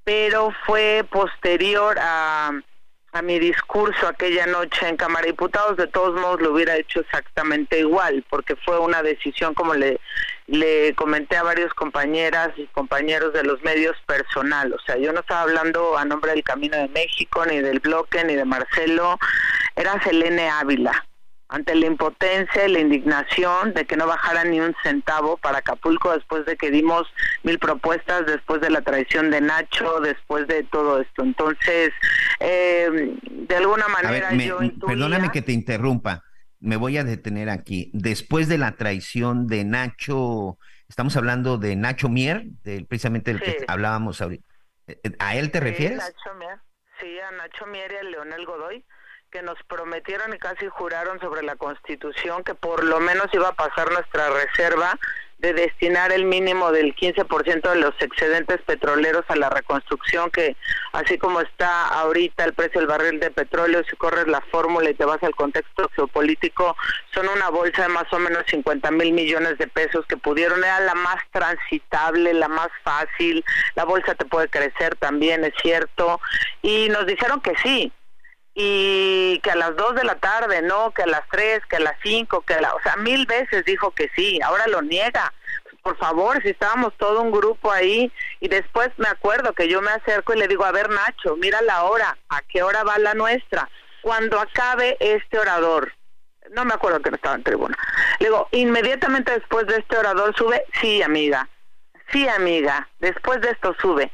S12: pero fue posterior a, a mi discurso aquella noche en Cámara de Diputados, de todos modos lo hubiera hecho exactamente igual, porque fue una decisión, como le, le comenté a varios compañeras y compañeros de los medios personal, o sea, yo no estaba hablando a nombre del Camino de México, ni del bloque, ni de Marcelo, era Selene Ávila, ante la impotencia y la indignación de que no bajara ni un centavo para Acapulco después de que dimos mil propuestas, después de la traición de Nacho, después de todo esto. Entonces, eh, de alguna manera yo
S6: Perdóname que te interrumpa, me voy a detener aquí. Después de la traición de Nacho, estamos hablando de Nacho Mier, precisamente del que hablábamos ahorita. Eh, eh, ¿A él te refieres?
S12: Nacho Mier. Sí, a Nacho Mier y a Leonel Godoy que nos prometieron y casi juraron sobre la Constitución que por lo menos iba a pasar nuestra reserva de destinar el mínimo del 15% de los excedentes petroleros a la reconstrucción, que así como está ahorita el precio del barril de petróleo, si corres la fórmula y te vas al contexto geopolítico, son una bolsa de más o menos 50 mil millones de pesos que pudieron, era la más transitable, la más fácil, la bolsa te puede crecer también, es cierto, y nos dijeron que sí, y que a las 2 de la tarde, no, que a las 3, que a las 5, que a la, o sea, mil veces dijo que sí, ahora lo niega. Por favor, si estábamos todo un grupo ahí y después me acuerdo que yo me acerco y le digo, a ver Nacho, mira la hora, ¿a qué hora va la nuestra? Cuando acabe este orador, no me acuerdo que no estaba en tribuna. Le digo, inmediatamente después de este orador sube, sí amiga, sí amiga, después de esto sube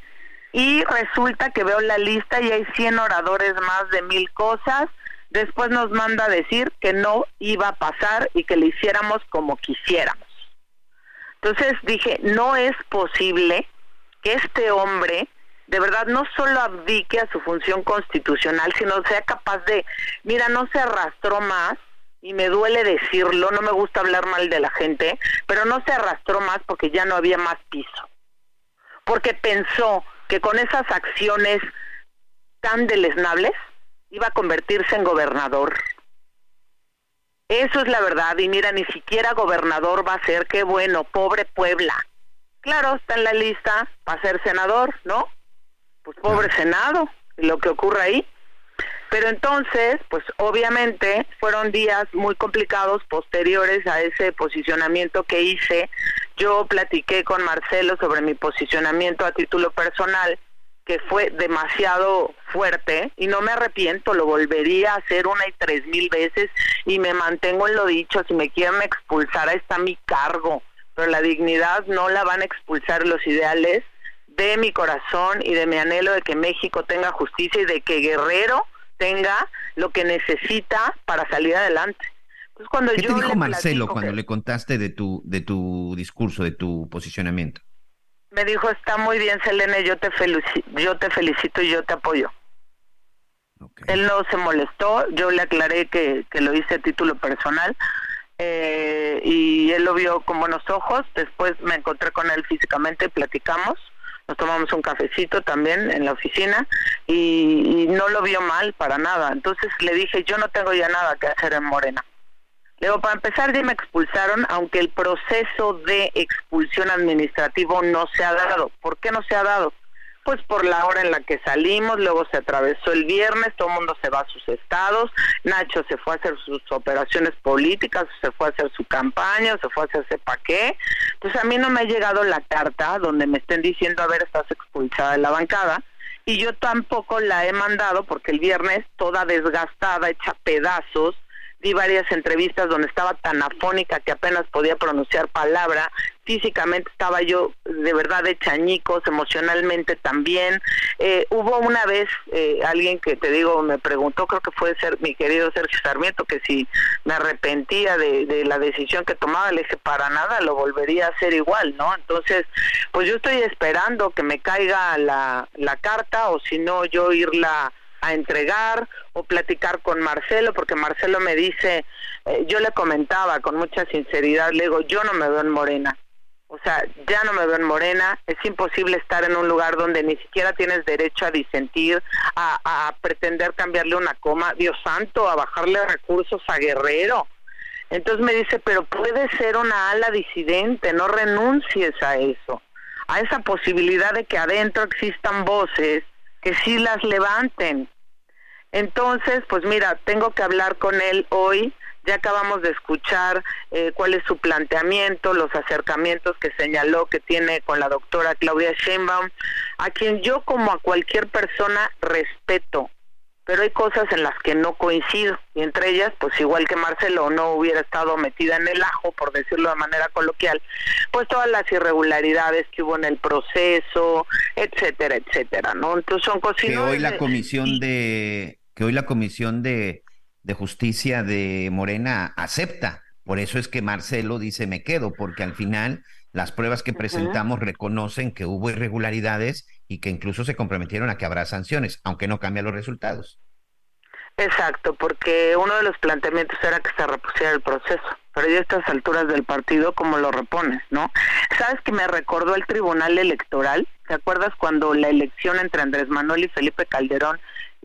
S12: y resulta que veo la lista y hay 100 oradores más de mil cosas. Después nos manda a decir que no iba a pasar y que le hiciéramos como quisiéramos. Entonces dije, no es posible que este hombre de verdad no solo abdique a su función constitucional, sino sea capaz de, mira, no se arrastró más, y me duele decirlo, no me gusta hablar mal de la gente, pero no se arrastró más porque ya no había más piso. Porque pensó que con esas acciones tan deleznables iba a convertirse en gobernador. Eso es la verdad, y mira, ni siquiera gobernador va a ser, qué bueno, pobre Puebla. Claro, está en la lista para ser senador, ¿no? Pues pobre Senado, y lo que ocurre ahí. Pero entonces, pues obviamente fueron días muy complicados posteriores a ese posicionamiento que hice. Yo platiqué con Marcelo sobre mi posicionamiento a título personal, que fue demasiado fuerte y no me arrepiento, lo volvería a hacer una y tres mil veces y me mantengo en lo dicho, si me quieren expulsar, ahí está mi cargo, pero la dignidad no la van a expulsar los ideales de mi corazón y de mi anhelo de que México tenga justicia y de que Guerrero tenga lo que necesita para salir adelante.
S6: Cuando ¿Qué te dijo Marcelo cuando le contaste de tu, de tu discurso, de tu posicionamiento?
S12: Me dijo, está muy bien, Selene, yo te, felicito, yo te felicito y yo te apoyo. Él no se molestó, yo le aclaré que, que lo hice a título personal eh, y él lo vio con buenos ojos. Después me encontré con él físicamente, platicamos nos tomamos un cafecito también en la oficina y, no lo vio mal para nada. Entonces le dije, yo no tengo ya nada que hacer en Morena. Le digo, para empezar ya me expulsaron, aunque el proceso de expulsión administrativo no se ha dado. ¿Por qué no se ha dado? Pues por la hora en la que salimos, luego se atravesó el viernes, todo el mundo se va a sus estados, Nacho se fue a hacer sus operaciones políticas, se fue a hacer su campaña, se fue a hacerse pa' qué. Entonces a mí no me ha llegado la carta donde me estén diciendo, a ver, estás expulsada de la bancada, y yo tampoco la he mandado porque el viernes, toda desgastada, hecha pedazos, di varias entrevistas donde estaba tan afónica que apenas podía pronunciar palabra, físicamente estaba yo de verdad de chañicos, emocionalmente también. Eh, hubo una vez eh, alguien que te digo, me preguntó, creo que fue ser mi querido Sergio Sarmiento, que si me arrepentía de, de la decisión que tomaba, le dije, para nada, lo volvería a hacer igual, ¿no? Entonces, pues yo estoy esperando que me caiga la, la carta o si no, yo irla a entregar o platicar con Marcelo, porque Marcelo me dice, eh, yo le comentaba con mucha sinceridad, le digo, yo no me veo en Morena. O sea, ya no me veo en Morena, es imposible estar en un lugar donde ni siquiera tienes derecho a disentir, a, a pretender cambiarle una coma, Dios santo, a bajarle recursos a Guerrero. Entonces me dice, pero puede ser una ala disidente, no renuncies a eso, a esa posibilidad de que adentro existan voces que sí las levanten. Entonces, pues mira, tengo que hablar con él hoy. Ya acabamos de escuchar eh, cuál es su planteamiento, los acercamientos que señaló que tiene con la doctora Claudia Sheinbaum, a quien yo como a cualquier persona respeto, pero hay cosas en las que no coincido y entre ellas pues igual que Marcelo no hubiera estado metida en el ajo por decirlo de manera coloquial pues todas las irregularidades que hubo en el proceso etcétera etcétera no entonces son cosas
S6: que hoy la comisión de que hoy la Comisión de, Justicia de Morena acepta. Por eso es que Marcelo dice me quedo, porque al final las pruebas que presentamos reconocen que hubo irregularidades y que incluso se comprometieron a que habrá sanciones, aunque no cambian los resultados.
S12: Exacto, porque uno de los planteamientos era que se repusiera el proceso, pero ya a estas alturas del partido, ¿cómo lo repones, no? ¿Sabes que me recordó el Tribunal Electoral? ¿Te acuerdas cuando la elección entre Andrés Manuel y Felipe Calderón,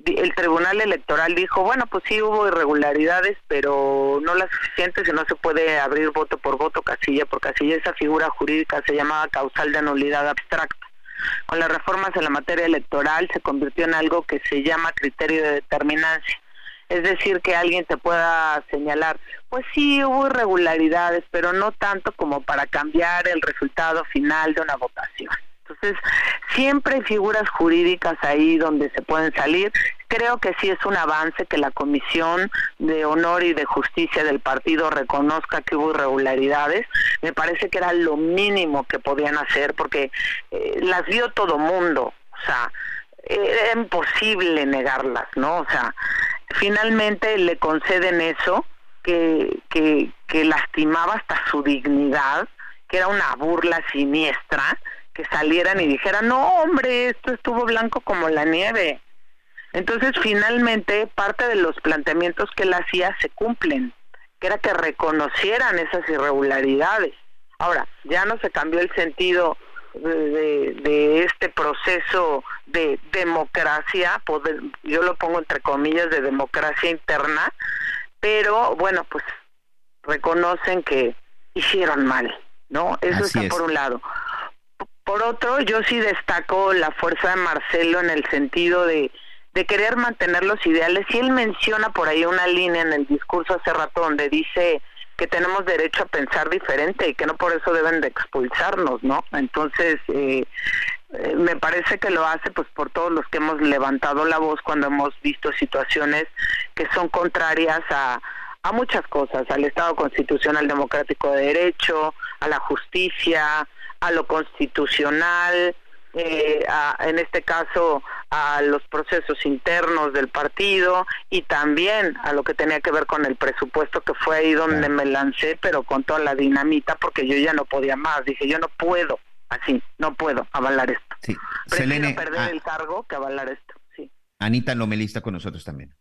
S12: el Tribunal Electoral dijo, bueno, pues sí hubo irregularidades, pero no las suficientes y no se puede abrir voto por voto, casilla por casilla. Esa figura jurídica se llamaba causal de nulidad abstracta. Con las reformas en la materia electoral se convirtió en algo que se llama criterio de determinancia. Es decir, que alguien te pueda señalar, pues sí hubo irregularidades, pero no tanto como para cambiar el resultado final de una votación. Entonces, siempre hay figuras jurídicas ahí donde se pueden salir. Creo que sí es un avance que la Comisión de Honor y de Justicia del partido reconozca que hubo irregularidades. Me parece que era lo mínimo que podían hacer porque eh, las vio todo mundo. O sea, era imposible negarlas, ¿no? O sea, finalmente le conceden eso que, que, que lastimaba hasta su dignidad, que era una burla siniestra que salieran y dijeran, no, hombre, esto estuvo blanco como la nieve. Entonces, finalmente, parte de los planteamientos que él hacía se cumplen, que era que reconocieran esas irregularidades. Ahora, ya no se cambió el sentido de, de, este proceso de democracia, yo lo pongo entre comillas, de democracia interna, pero bueno, pues reconocen que hicieron mal, ¿no? Eso está por un lado. Por otro, yo sí destaco la fuerza de Marcelo en el sentido de, de querer mantener los ideales. Y él menciona por ahí una línea en el discurso hace rato donde dice que tenemos derecho a pensar diferente y que no por eso deben de expulsarnos, ¿no? Entonces, eh, eh, me parece que lo hace pues por todos los que hemos levantado la voz cuando hemos visto situaciones que son contrarias a, a muchas cosas, al Estado constitucional democrático de derecho, a la justicia, a lo constitucional, eh, en este caso a los procesos internos del partido y también a lo que tenía que ver con el presupuesto que fue ahí donde me lancé pero con toda la dinamita porque yo ya no podía más. Dije yo no puedo así no puedo avalar esto. Sí. prefiero perder ah. el cargo que avalar esto sí.
S6: Anita Lomelista con nosotros también.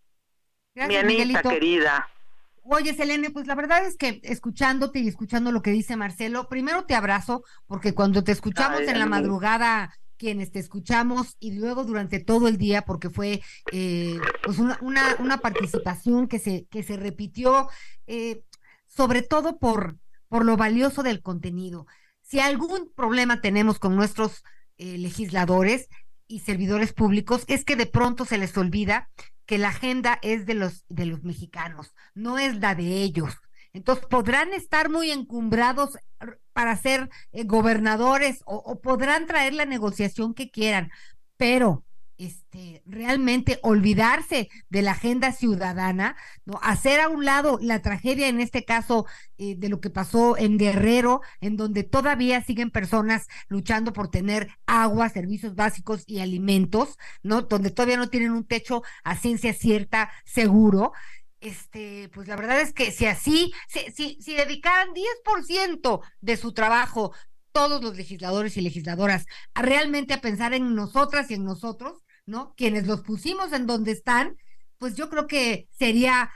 S12: Mi Anita querida
S7: Oye, Selene, pues la verdad es que escuchándote y escuchando lo que dice Marcelo, primero te abrazo, porque cuando te escuchamos en la madrugada, quienes te escuchamos, y luego durante todo el día, porque fue eh, pues una, una, participación que se, que se repitió, eh, sobre todo por, por lo valioso del contenido. Si algún problema tenemos con nuestros eh, legisladores y servidores públicos, es que de pronto se les olvida que la agenda es de los, de los mexicanos, no es la de ellos. Entonces podrán estar muy encumbrados para ser eh, gobernadores o, podrán traer la negociación que quieran, pero este, realmente olvidarse de la agenda ciudadana, ¿no? hacer a un lado la tragedia, en este caso, eh, de lo que pasó en Guerrero, en donde todavía siguen personas luchando por tener agua, servicios básicos y alimentos, ¿no? Donde todavía no tienen un techo a ciencia cierta seguro. Este, pues la verdad es que si así, si, si, si dedicaran 10% de su trabajo todos los legisladores y legisladoras realmente a pensar en nosotras y en nosotros, ¿no? Quienes los pusimos en donde están, pues yo creo que sería,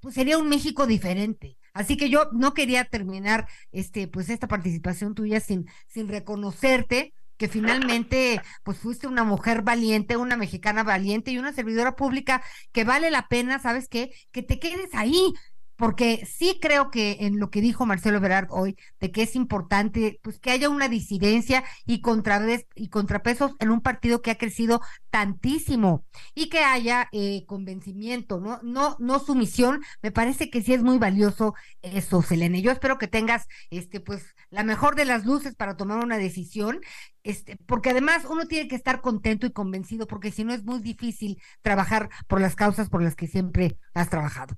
S7: pues sería un México diferente. Así que yo no quería terminar este, pues esta participación tuya sin, sin reconocerte que finalmente pues fuiste una mujer valiente, una mexicana valiente y una servidora pública que vale la pena, ¿sabes qué? Que te quedes ahí, porque sí creo que en lo que dijo Marcelo Berard hoy, de que es importante pues que haya una disidencia y, contrapesos en un partido que ha crecido tantísimo y que haya eh, convencimiento, ¿no? No, no sumisión, me parece que sí es muy valioso eso, Selene. Yo espero que tengas este, pues, la mejor de las luces para tomar una decisión, este, porque además uno tiene que estar contento y convencido, porque si no es muy difícil trabajar por las causas por las que siempre has trabajado.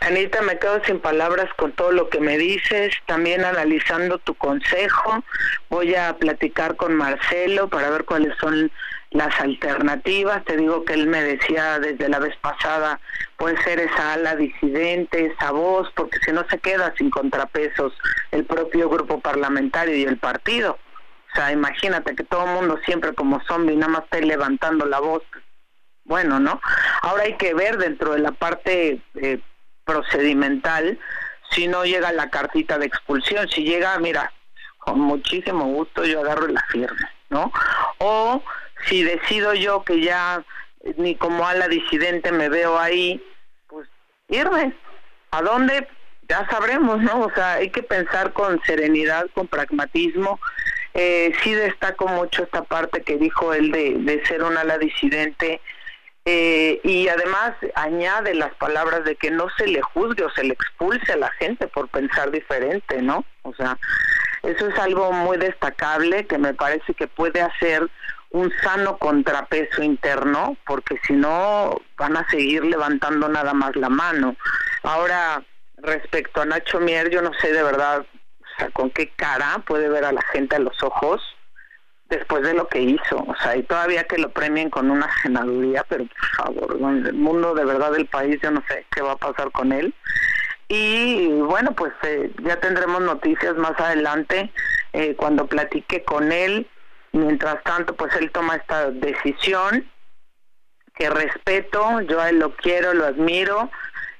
S12: Anita, me quedo sin palabras con todo lo que me dices, también analizando tu consejo. Voy a platicar con Marcelo para ver cuáles son las alternativas. Te digo que él me decía desde la vez pasada, puede ser esa ala disidente, esa voz, porque si no se queda sin contrapesos el propio grupo parlamentario y el partido. O sea, imagínate que todo el mundo siempre como zombie nada más esté levantando la voz, bueno, ¿no? Ahora hay que ver dentro de la parte eh, procedimental si no llega la cartita de expulsión. Si llega, mira, con muchísimo gusto yo agarro la firma, ¿no? O si decido yo que ya ni como a la disidente me veo ahí, pues irme. ¿A dónde? Ya sabremos, ¿no? O sea, hay que pensar con serenidad, con pragmatismo. Eh, sí destaco mucho esta parte que dijo él de, de ser un ala disidente eh, y además añade las palabras de que no se le juzgue o se le expulse a la gente por pensar diferente, ¿no? O sea, eso es algo muy destacable que me parece que puede hacer un sano contrapeso interno, porque si no van a seguir levantando nada más la mano. Ahora, respecto a Nacho Mier, yo no sé de verdad con qué cara puede ver a la gente a los ojos después de lo que hizo, o sea, y todavía que lo premien con una senaduría, pero por favor, en el mundo de verdad del país yo no sé qué va a pasar con él. Y bueno, pues eh, ya tendremos noticias más adelante eh, cuando platique con él. Mientras tanto, pues él toma esta decisión que respeto, yo a él lo quiero, lo admiro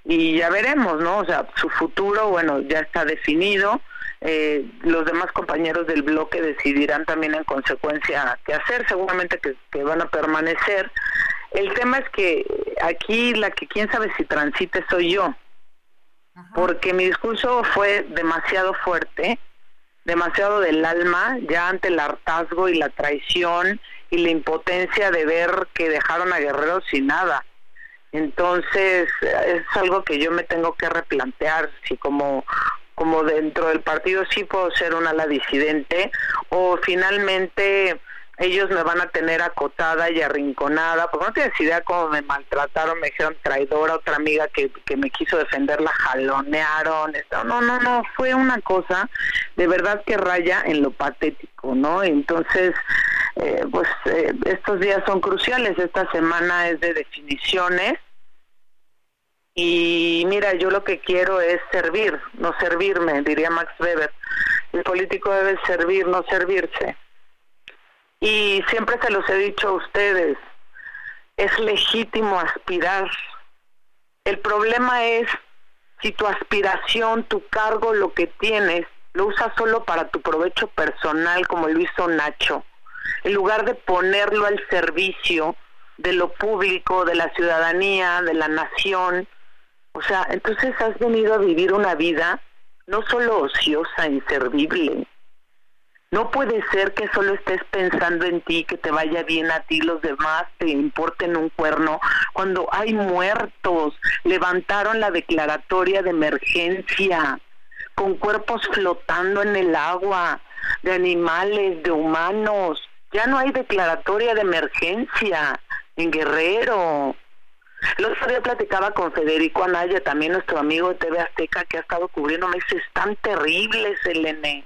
S12: y ya veremos, ¿no? O sea, su futuro, bueno, ya está definido eh, los demás compañeros del bloque decidirán también en consecuencia qué hacer, seguramente que, van a permanecer. El tema es que aquí la que quién sabe si transite soy yo, porque mi discurso fue demasiado fuerte, demasiado del alma, ya ante el hartazgo y la traición y la impotencia de ver que dejaron a Guerrero sin nada. Entonces es algo que yo me tengo que replantear, si como como dentro del partido sí puedo ser una ala disidente o finalmente ellos me van a tener acotada y arrinconada, porque no tienes idea cómo me maltrataron, me dijeron traidora, otra amiga que, que me quiso defender la jalonearon, no, no, no, fue una cosa de verdad que raya en lo patético, ¿no? Entonces, eh, pues eh, estos días son cruciales, esta semana es de definiciones, y mira, yo lo que quiero es servir, no servirme, diría Max Weber. El político debe servir, no servirse. Y siempre se los he dicho a ustedes, es legítimo aspirar. El problema es si tu aspiración, tu cargo, lo que tienes, lo usas solo para tu provecho personal, como lo hizo Nacho, en lugar de ponerlo al servicio de lo público, de la ciudadanía, de la nación, o sea, entonces has venido a vivir una vida no solo ociosa, inservible. No puede ser que solo estés pensando en ti, que te vaya bien a ti, los demás te importen un cuerno, cuando hay muertos. Levantaron la declaratoria de emergencia, con cuerpos flotando en el agua, de animales, de humanos. Ya no hay declaratoria de emergencia en Guerrero. El otro día platicaba con Federico Anaya, también nuestro amigo de TV Azteca, que ha estado cubriendo meses tan terribles, Elene.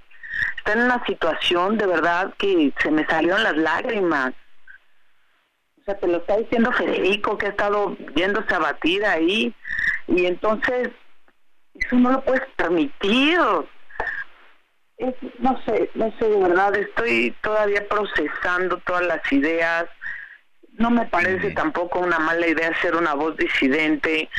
S12: Está en una situación de verdad que se me salieron las lágrimas. O sea, te lo está diciendo Federico, que ha estado viéndose abatida ahí. Y entonces, eso no lo puedes permitir. no sé, no sé, de verdad, estoy todavía procesando todas las ideas no me parece tampoco una mala idea ser una voz disidente,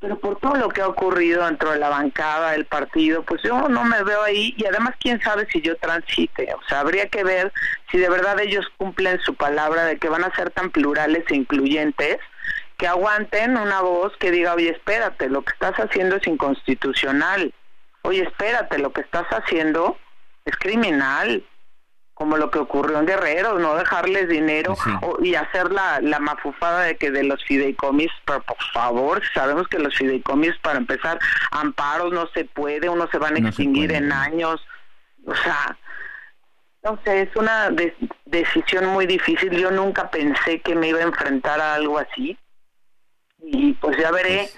S12: pero por todo lo que ha ocurrido dentro de la bancada del partido, pues yo no me veo ahí. Y además quién sabe si yo transite, o sea, habría que ver si de verdad ellos cumplen su palabra de que van a ser tan plurales e incluyentes que aguanten una voz que diga, oye, espérate, lo que estás haciendo es inconstitucional, oye, espérate, lo que estás haciendo es criminal, como lo que ocurrió en Guerrero, no dejarles dinero y hacer la, la mafufada de que de los fideicomis, pero por favor, sabemos que los fideicomis para empezar, amparos no se puede, uno se van a extinguir en años, o sea, no sé, es una decisión muy difícil, yo nunca pensé que me iba a enfrentar a algo así. Y pues ya veré,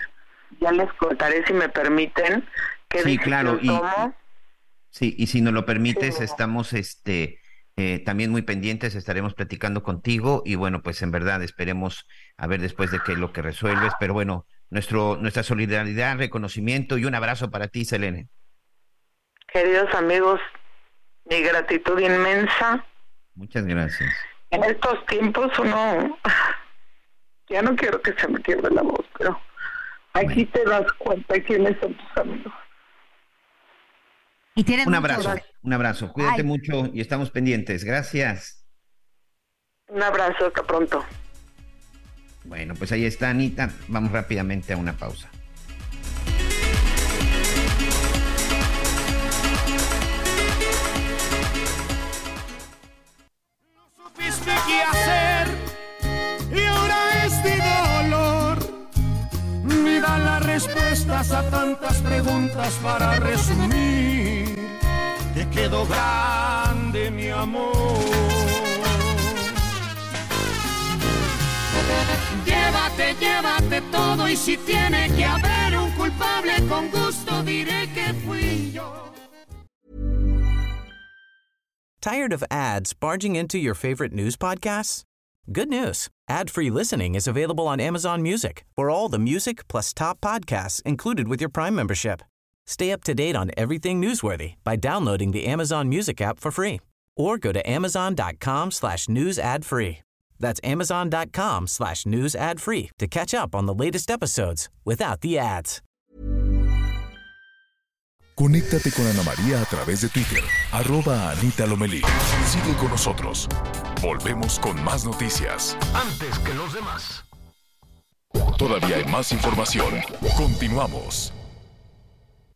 S12: pues ya les contaré si me permiten qué
S6: sí, claro, y, Sí, y si nos lo permites, estamos este eh, también muy pendientes, estaremos platicando contigo y bueno, pues en verdad esperemos a ver después de qué lo que resuelves, pero bueno, nuestro, nuestra solidaridad, reconocimiento y un abrazo para ti, Selene.
S12: Queridos amigos, mi gratitud inmensa.
S6: Muchas gracias.
S12: En estos tiempos uno Ya no quiero que se me pierda la voz, pero aquí te das cuenta quiénes son tus amigos.
S7: Y
S6: un abrazo, un abrazo. Cuídate mucho y estamos pendientes. Gracias.
S12: Un abrazo, hasta pronto.
S6: Bueno, pues ahí está Anita. Vamos rápidamente a una pausa.
S4: No supiste qué hacer y ahora es de dolor. Me dan las respuestas a tantas preguntas para resumir. Te quedó grande mi amor. Llévate, llévate todo y si tiene que haber un culpable con gusto diré que fui yo.
S13: Tired of ads barging into your favorite news podcasts? Good news. Ad-free listening is available on Amazon Music. For all the music plus top podcasts included with your Prime membership. Stay up to date on everything newsworthy by downloading the Amazon Music app for free or go to amazon.com slash news ad free. That's amazon.com slash news ad free to catch up on the latest episodes without the ads.
S3: Conéctate con Ana María a través de Twitter, arroba Anita Lomelí. Sigue con nosotros. Volvemos con más noticias.
S2: Antes que los demás.
S3: Todavía hay más información. Continuamos.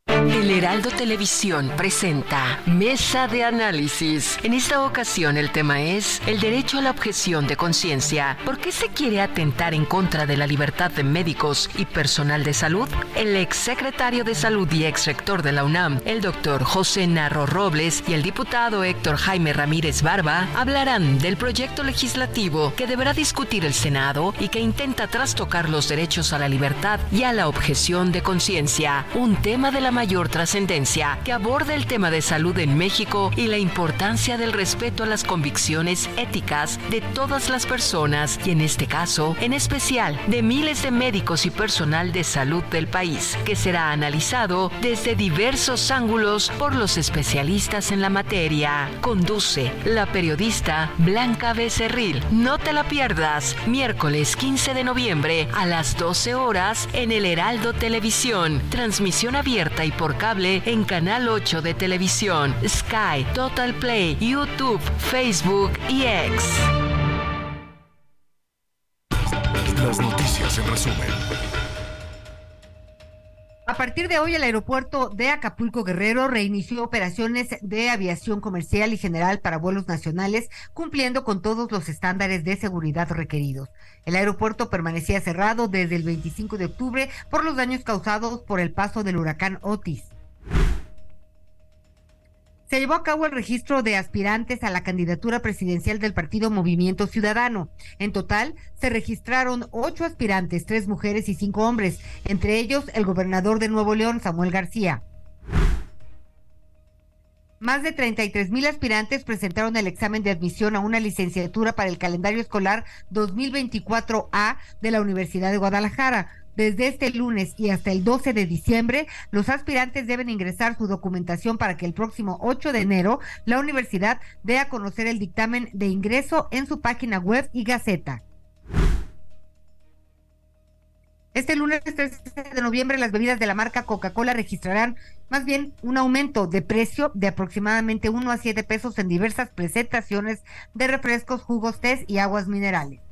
S10: El Heraldo Televisión presenta Mesa de Análisis. En esta ocasión el tema es el derecho a la objeción de conciencia. ¿Por qué se quiere atentar en contra de la libertad de médicos y personal de salud? El exsecretario de Salud y exrector de la UNAM, el doctor José Narro Robles y el diputado Héctor Jaime Ramírez Barba hablarán del proyecto legislativo que deberá discutir el Senado y que intenta trastocar los derechos a la libertad y a la objeción de conciencia. Un tema de la mayor trascendencia que aborda el tema de salud en México y la importancia del respeto a las convicciones éticas de todas las personas y en este caso, en especial, de miles de médicos y personal de salud del país, que será analizado desde diversos ángulos por los especialistas en la materia. Conduce la periodista Blanca Becerril. No te la pierdas, miércoles 15 de noviembre a las 12 horas en el Heraldo Televisión, transmisión abierta y por cable en Canal 8 de televisión, Sky, Total Play, YouTube, Facebook y X.
S3: Las noticias en resumen.
S7: A partir de hoy, el aeropuerto de Acapulco Guerrero reinició operaciones de aviación comercial y general para vuelos nacionales, cumpliendo con todos los estándares de seguridad requeridos. El aeropuerto permanecía cerrado desde el 25 de octubre por los daños causados por el paso del huracán Otis. Se llevó a cabo el registro de aspirantes a la candidatura presidencial del partido Movimiento Ciudadano. En total, se registraron ocho aspirantes, tres mujeres y cinco hombres, entre ellos el gobernador de Nuevo León, Samuel García. Más de 33 mil aspirantes presentaron el examen de admisión a una licenciatura para el calendario escolar 2024A de la Universidad de Guadalajara. Desde este lunes y hasta el 12 de diciembre, los aspirantes deben ingresar su documentación para que el próximo 8 de enero la universidad dé a conocer el dictamen de ingreso en su página web y gaceta. Este lunes 13 de noviembre las bebidas de la marca Coca-Cola registrarán más bien un aumento de precio de aproximadamente 1 a 7 pesos en diversas presentaciones de refrescos, jugos, tés y aguas minerales.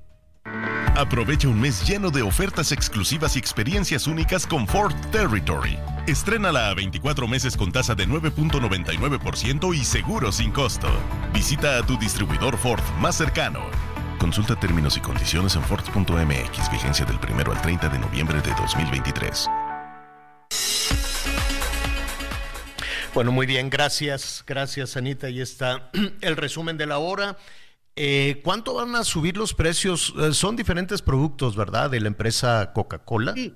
S8: Aprovecha un mes lleno de ofertas exclusivas y experiencias únicas con Ford Territory. Estrénala a 24 meses con tasa de 9.99% y seguro sin costo. Visita a tu distribuidor Ford más cercano. Consulta términos y condiciones en Ford.mx, vigencia del 1 al 30 de noviembre de 2023.
S2: Bueno, muy bien, gracias, gracias Anita. Ahí está el resumen de la hora. Eh, ¿Cuánto van a subir los precios? Eh, son diferentes productos, ¿verdad? De la empresa Coca-Cola.
S7: Sí,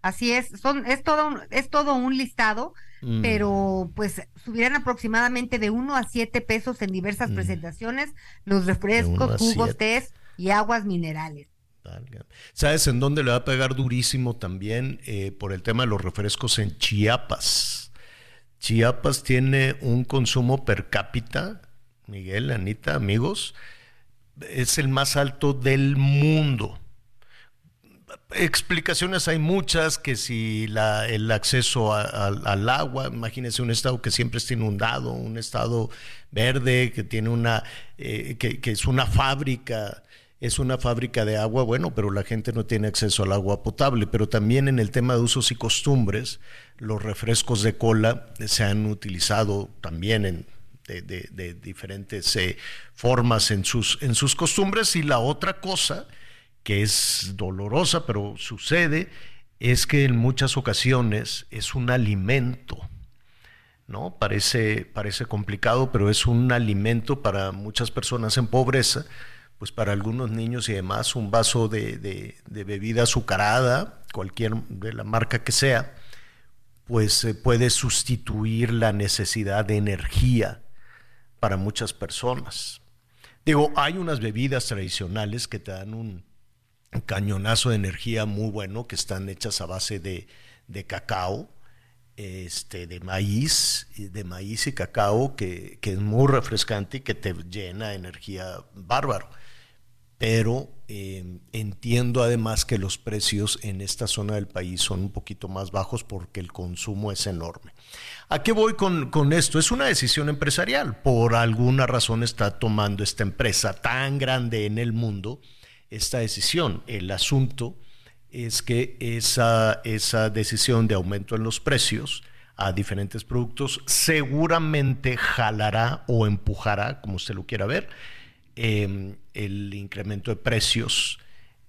S7: así es. Son, es todo un, es todo un listado, mm. pero pues subirán aproximadamente de 1 a 7 pesos en diversas mm. presentaciones los refrescos, jugos, tés y aguas minerales.
S2: ¿Sabes en dónde le va a pegar durísimo también eh, por el tema de los refrescos en Chiapas? Chiapas tiene un consumo per cápita, Miguel, Anita, amigos, es el más alto del mundo. explicaciones hay muchas, que si el acceso al agua, imagínense un estado que siempre está inundado, un estado verde, que tiene una, eh, que, es una fábrica, es una fábrica de agua, bueno, pero la gente no tiene acceso al agua potable, pero también en el tema de usos y costumbres, los refrescos de cola se han utilizado también en, de, de, diferentes eh, formas en sus, en sus costumbres y la otra cosa, que es dolorosa, pero sucede, es que en muchas ocasiones es un alimento, ¿no? Parece, parece complicado, pero es un alimento para muchas personas en pobreza, pues para algunos niños y demás, un vaso de, de, bebida azucarada, cualquier de la marca que sea, pues puede sustituir la necesidad de energía para muchas personas. Digo, hay unas bebidas tradicionales que te dan un, cañonazo de energía muy bueno que están hechas a base de, cacao, este, de maíz, de maíz y cacao, que, es muy refrescante y que te llena de energía bárbaro. Pero em, entiendo además que los precios en esta zona del país son un poquito más bajos porque el consumo es enorme. ¿A qué voy con, con esto? Es una decisión empresarial. Por alguna razón está tomando esta empresa tan grande en el mundo esta decisión. El asunto es que esa, esa decisión de aumento en los precios a diferentes productos seguramente jalará o empujará, como usted lo quiera ver, em, el incremento de precios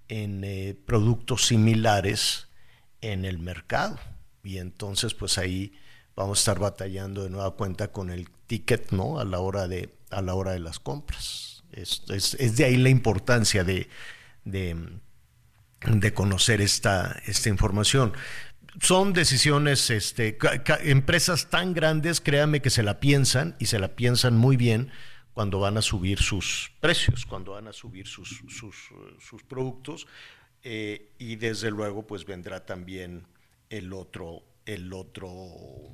S2: en eh, productos similares en el mercado. Y entonces, pues ahí vamos a estar batallando de nueva cuenta con el ticket, ¿no? A la hora de, a la hora de las compras. Es, es de ahí la importancia de, de, conocer esta, esta información. Son decisiones, este, empresas tan grandes, créanme que se la piensan y se la piensan muy bien cuando van a subir sus precios, cuando van a subir sus, sus, productos eh, y desde luego pues vendrá también el otro, el otro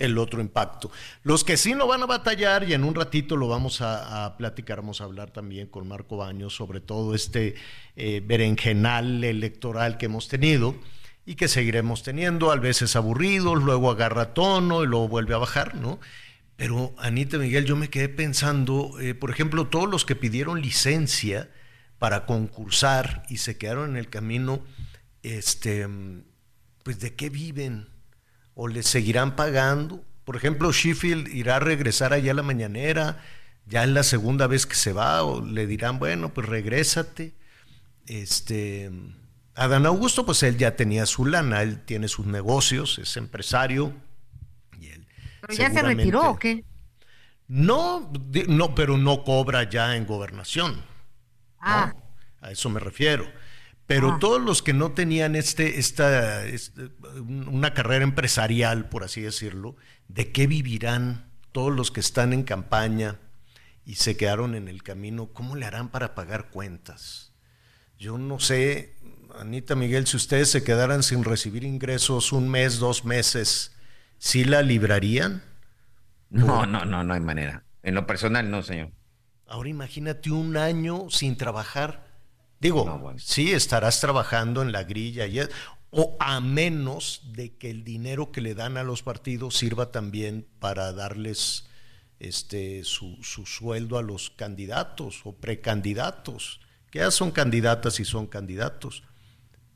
S2: el otro impacto. Los que sí no van a batallar, y en un ratito lo vamos a, platicar, vamos a hablar también con Marco Baños sobre todo este eh, berenjenal electoral que hemos tenido y que seguiremos teniendo, a veces aburridos, luego agarra tono y luego vuelve a bajar, ¿no? Pero Anita Miguel, yo me quedé pensando, eh, por ejemplo, todos los que pidieron licencia para concursar y se quedaron en el camino, este, pues de qué viven, o le seguirán pagando. Por ejemplo, Sheffield irá a regresar allá a la mañanera, ya es la segunda vez que se va, o le dirán, bueno, pues regrésate. Este, Adán Augusto, pues él ya tenía su lana, él tiene sus negocios, es empresario.
S7: ¿Pero ya se retiró o qué?
S2: No, no, pero no cobra ya en gobernación. Ah. A eso me refiero. Pero ah. todos los que no tenían este, esta, una carrera empresarial, por así decirlo, ¿de qué vivirán todos los que están en campaña y se quedaron en el camino? ¿Cómo le harán para pagar cuentas? Yo no sé, Anita Miguel, si ustedes se quedaran sin recibir ingresos un mes, dos meses, ¿sí la librarían?
S6: No, no, no, no hay manera. En lo personal, no, señor.
S2: Ahora imagínate un año sin trabajar Digo, sí, estarás trabajando en la grilla, y, o a menos de que el dinero que le dan a los partidos sirva también para darles este, su, sueldo a los candidatos o precandidatos, que ya son candidatas y son candidatos.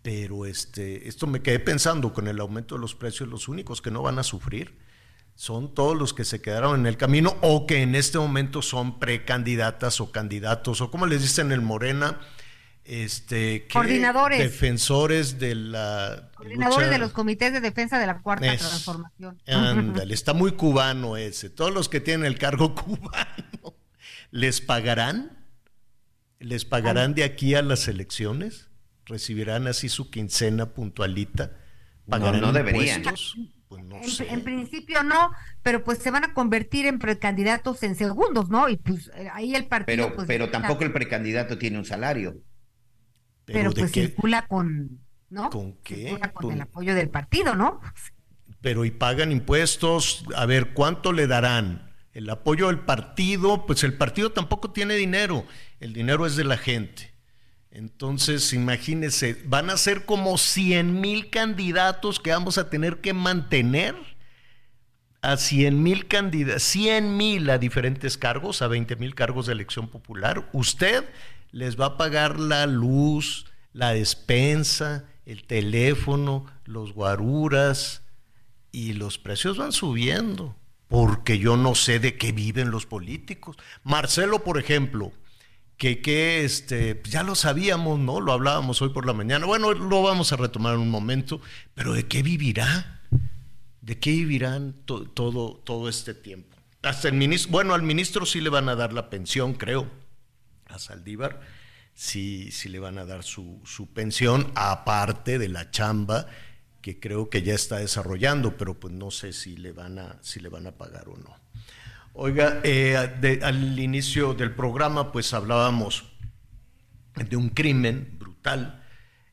S2: Pero este, esto me quedé pensando con el aumento de los precios, los únicos que no van a sufrir son todos los que se quedaron en el camino o que en este momento son precandidatas o candidatos, o como les dicen en el Morena, este,
S7: coordinadores.
S2: Defensores de la.
S7: Coordinadores de los comités de defensa de la cuarta transformación.
S2: Ándale, está muy cubano ese. Todos los que tienen el cargo cubano, ¿les pagarán? ¿Les pagarán de aquí a las elecciones? ¿Recibirán así su quincena puntualita?
S6: ¿Pagarán no, deberían.
S7: Pues en, principio no, pero pues se van a convertir en precandidatos en segundos, ¿no? Y pues eh, ahí el partido.
S6: Pero,
S7: pues,
S6: pero tampoco el precandidato tiene un salario.
S7: Pero, pues circula con, ¿no?
S2: ¿Con qué?
S7: con el apoyo del partido, ¿no?
S2: Pero y pagan impuestos, a ver, ¿cuánto le darán? El apoyo del partido, pues el partido tampoco tiene dinero, el dinero es de la gente. Entonces, imagínense, van a ser como 100 mil candidatos que vamos a tener que mantener a 100 mil candidatos, 100 mil a diferentes cargos, a 20 mil cargos de elección popular. Usted les va a pagar la luz, la despensa, el teléfono, los guaruras y los precios van subiendo porque yo no sé de qué viven los políticos. Marcelo, por ejemplo, que, que este, ya lo sabíamos, ¿no? Lo hablábamos hoy por la mañana. Bueno, lo vamos a retomar en un momento, pero ¿de qué vivirá? ¿De qué vivirán todo, todo este tiempo? Hasta el ministro, bueno, al ministro sí le van a dar la pensión, creo. A Saldívar sí, sí le van a dar su, su pensión, aparte de la chamba que creo que ya está desarrollando, pero pues no sé si le van a, si le van a pagar o no. Oiga, eh, al inicio del programa pues hablábamos de un crimen brutal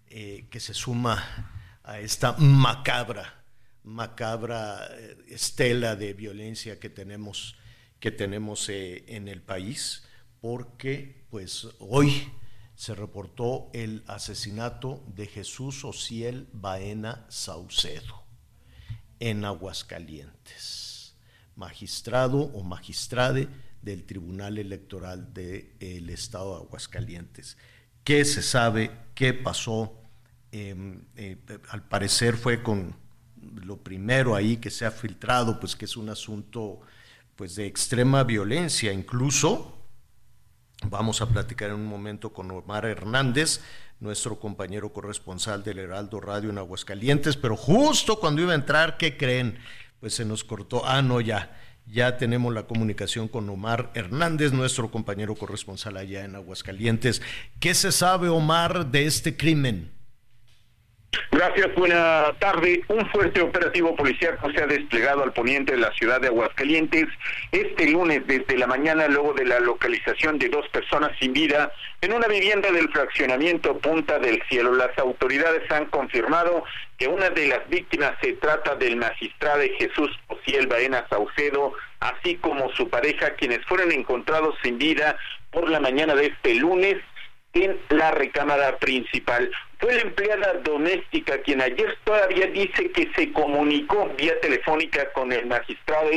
S2: eh, que se suma a esta macabra, macabra eh, estela de violencia que tenemos, que tenemos en el país, porque pues hoy se reportó el asesinato de Jesús Ociel Baena Saucedo en Aguascalientes magistrado o magistrade del Tribunal Electoral del Estado de Aguascalientes. ¿Qué se sabe? ¿Qué pasó? Em, eh, al parecer fue con lo primero ahí que se ha filtrado, pues que es un asunto pues de extrema violencia, incluso vamos a platicar en un momento con Omar Hernández, nuestro compañero corresponsal del Heraldo Radio en Aguascalientes, pero justo cuando iba a entrar, ¿qué creen? Pues se nos cortó. Ah, no, ya. Ya tenemos la comunicación con Omar Hernández, nuestro compañero corresponsal allá en Aguascalientes. ¿Qué se sabe, Omar, de este crimen?
S14: Gracias, buena tarde. Un fuerte operativo policial se ha desplegado al poniente de la ciudad de Aguascalientes este lunes desde la mañana luego de la localización de dos personas sin vida en una vivienda del fraccionamiento Punta del Cielo. Las autoridades han confirmado que una de las víctimas se trata del magistrado Jesús Ociel Baena Saucedo, así como su pareja, quienes fueron encontrados sin vida por la mañana de este lunes en la recámara principal. Fue la empleada doméstica quien ayer todavía dice que se comunicó vía telefónica con el magistrado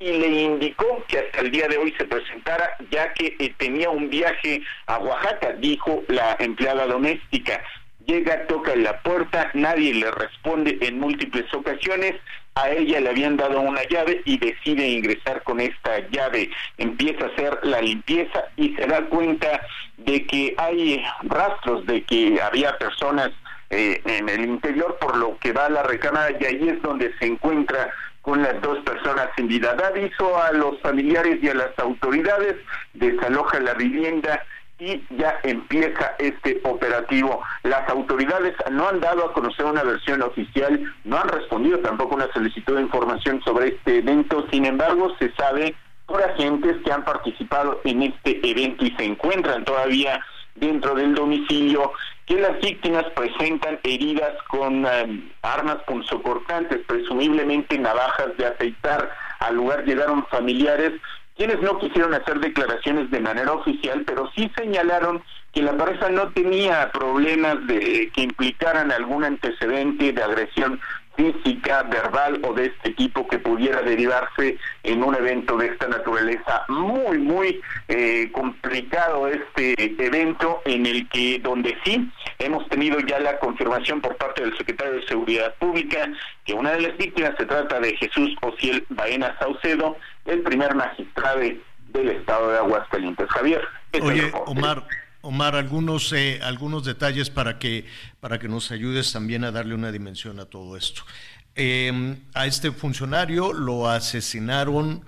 S14: y le indicó que hasta el día de hoy se presentara ya que eh, tenía un viaje a Oaxaca, dijo la empleada doméstica. Llega, toca en la puerta, nadie le responde en múltiples ocasiones, a ella le habían dado una llave y decide ingresar con esta llave. Empieza a hacer la limpieza y se da cuenta de que hay rastros de que había personas eh, en el interior, por lo que va a la recámara y ahí es donde se encuentra con las dos personas sin vida. Da aviso a los familiares y a las autoridades, desaloja la vivienda y ya empieza este operativo. Las autoridades no han dado a conocer una versión oficial, no han respondido tampoco una solicitud de información sobre este evento, sin embargo se sabe por agentes que han participado en este evento y se encuentran todavía dentro del domicilio que las víctimas presentan heridas con um, armas punzocortantes, presumiblemente navajas de afeitar. Al lugar llegaron familiares quienes no quisieron hacer declaraciones de manera oficial, pero sí señalaron que la pareja no tenía problemas de que implicaran algún antecedente de agresión física, verbal o de este tipo que pudiera derivarse en un evento de esta naturaleza. Muy, muy eh, complicado este evento en el que donde sí hemos tenido ya la confirmación por parte del secretario de Seguridad Pública que una de las víctimas se trata de Jesús Ociel Baena Saucedo, el primer magistrado del estado de Aguascalientes. Javier.
S2: Oye, Omar, Omar, algunos, eh, algunos detalles para que, para que nos ayudes también a darle una dimensión a todo esto. Em, a este funcionario lo asesinaron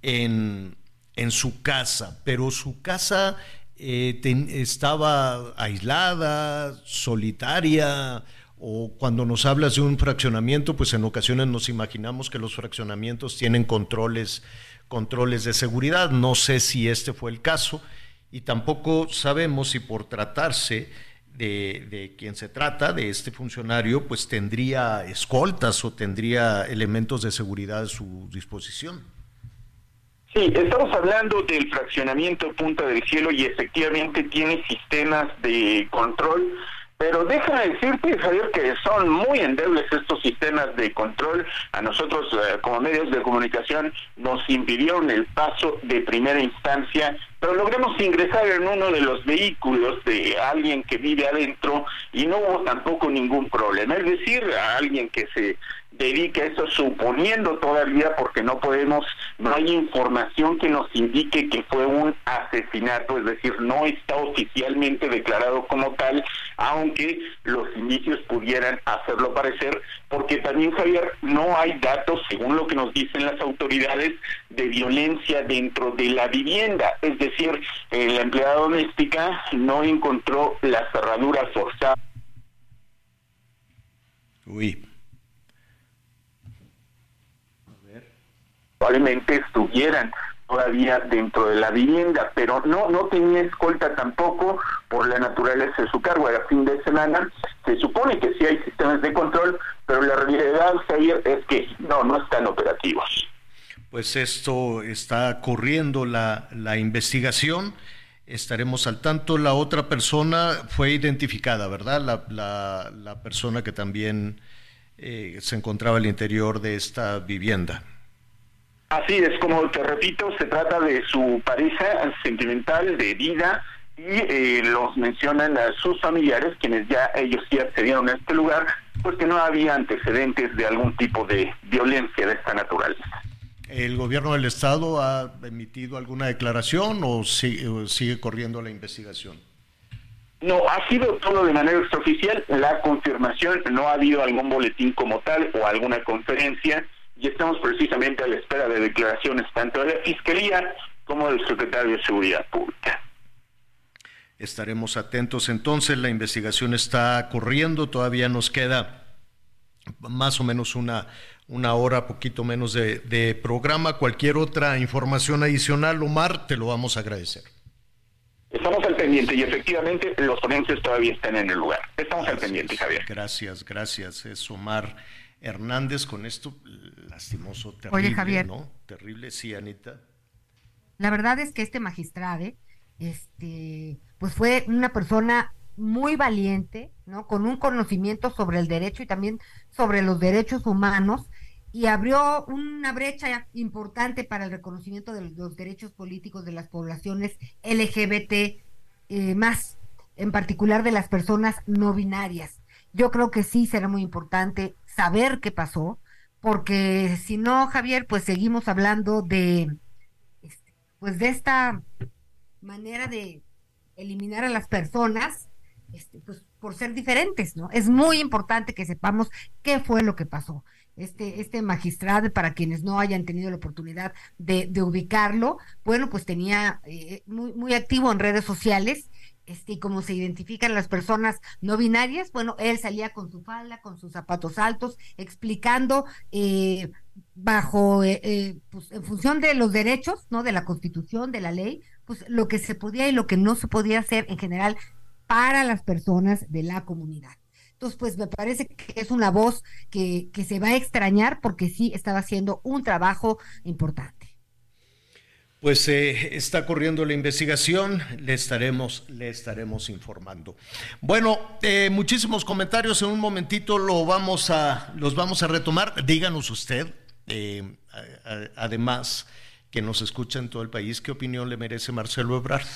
S2: en, en su casa, pero su casa eh, estaba aislada, solitaria, o cuando nos hablas de un fraccionamiento, pues en ocasiones nos imaginamos que los fraccionamientos tienen controles, controles de seguridad. No sé si este fue el caso y tampoco sabemos si por tratarse de, quien se trata, de este funcionario, pues tendría escoltas o tendría elementos de seguridad a su disposición.
S14: Sí, estamos hablando del fraccionamiento Punta del Cielo y efectivamente tiene sistemas de control pero déjame decirte, Javier, que son muy endebles estos sistemas de control. A nosotros, eh, como medios de comunicación, nos impidieron el paso de primera instancia, pero logramos ingresar en uno de los vehículos de alguien que vive adentro y no hubo tampoco ningún problema. Es decir, a alguien que se dedica eso suponiendo todavía porque no podemos, no hay información que nos indique que fue un asesinato, es decir, no está oficialmente declarado como tal, aunque los indicios pudieran hacerlo parecer, porque también Javier, no hay datos, según lo que nos dicen las autoridades, de violencia dentro de la vivienda, es decir, la empleada doméstica no encontró la cerradura forzada.
S2: Uy,
S14: probablemente estuvieran todavía dentro de la vivienda, pero no no tenía escolta tampoco por la naturaleza de su cargo, era fin de semana, se supone que sí hay sistemas de control, pero la realidad, Javier, es que no, no están operativos.
S2: Pues esto está corriendo la, la investigación, estaremos al tanto. La otra persona fue identificada, ¿verdad? La, la, persona que también eh, se encontraba al interior de esta vivienda.
S14: Así es, como te repito, se trata de su pareja sentimental de vida y eh, los mencionan a sus familiares, quienes ya ellos sí accedieron a este lugar, pues que no había antecedentes de algún tipo de violencia de esta naturaleza.
S2: ¿El gobierno del estado ha emitido alguna declaración o sigue, sigue corriendo la investigación?
S14: No, ha sido todo de manera extraoficial. La confirmación, no ha habido algún boletín como tal o alguna conferencia y estamos precisamente a la espera de declaraciones tanto de la Fiscalía como del Secretario de Seguridad Pública.
S2: Estaremos atentos entonces, la investigación está corriendo, todavía nos queda más o menos una, una hora, poquito menos de, de programa. Cualquier otra información adicional, Omar, te lo vamos a agradecer.
S14: Estamos al pendiente y efectivamente los forenses todavía están en el lugar. Estamos al pendiente, Javier.
S2: Gracias, gracias. Es Omar Hernández con esto lastimoso, terrible, Oye, Javier, ¿no? Terrible, sí, Anita.
S7: La verdad es que este magistrado, este, pues fue una persona muy valiente, ¿no? Con un conocimiento sobre el derecho y también sobre los derechos humanos y abrió una brecha importante para el reconocimiento de los derechos políticos de las poblaciones LGBT eh, más, en particular de las personas no binarias. Yo creo que sí será muy importante saber qué pasó, porque si no, Javier, pues seguimos hablando de, este, pues de esta manera de eliminar a las personas, este, pues por ser diferentes, ¿no? Es muy importante que sepamos qué fue lo que pasó. Este, este magistrado, para quienes no hayan tenido la oportunidad de, ubicarlo, bueno, pues tenía eh, muy, muy activo en redes sociales este, como se identifican las personas no binarias, bueno, él salía con su falda, con sus zapatos altos, explicando eh, bajo, eh, eh, pues en función de los derechos, ¿no? De la constitución, de la ley, pues lo que se podía y lo que no se podía hacer en general para las personas de la comunidad. Entonces, pues me parece que es una voz que, que se va a extrañar porque sí estaba haciendo un trabajo importante.
S2: Pues eh, está corriendo la investigación, le estaremos, le estaremos informando. Bueno, eh, muchísimos comentarios, en un momentito lo vamos a, los vamos a retomar. Díganos usted, eh, además que nos escucha en todo el país, ¿qué opinión le merece Marcelo Ebrard?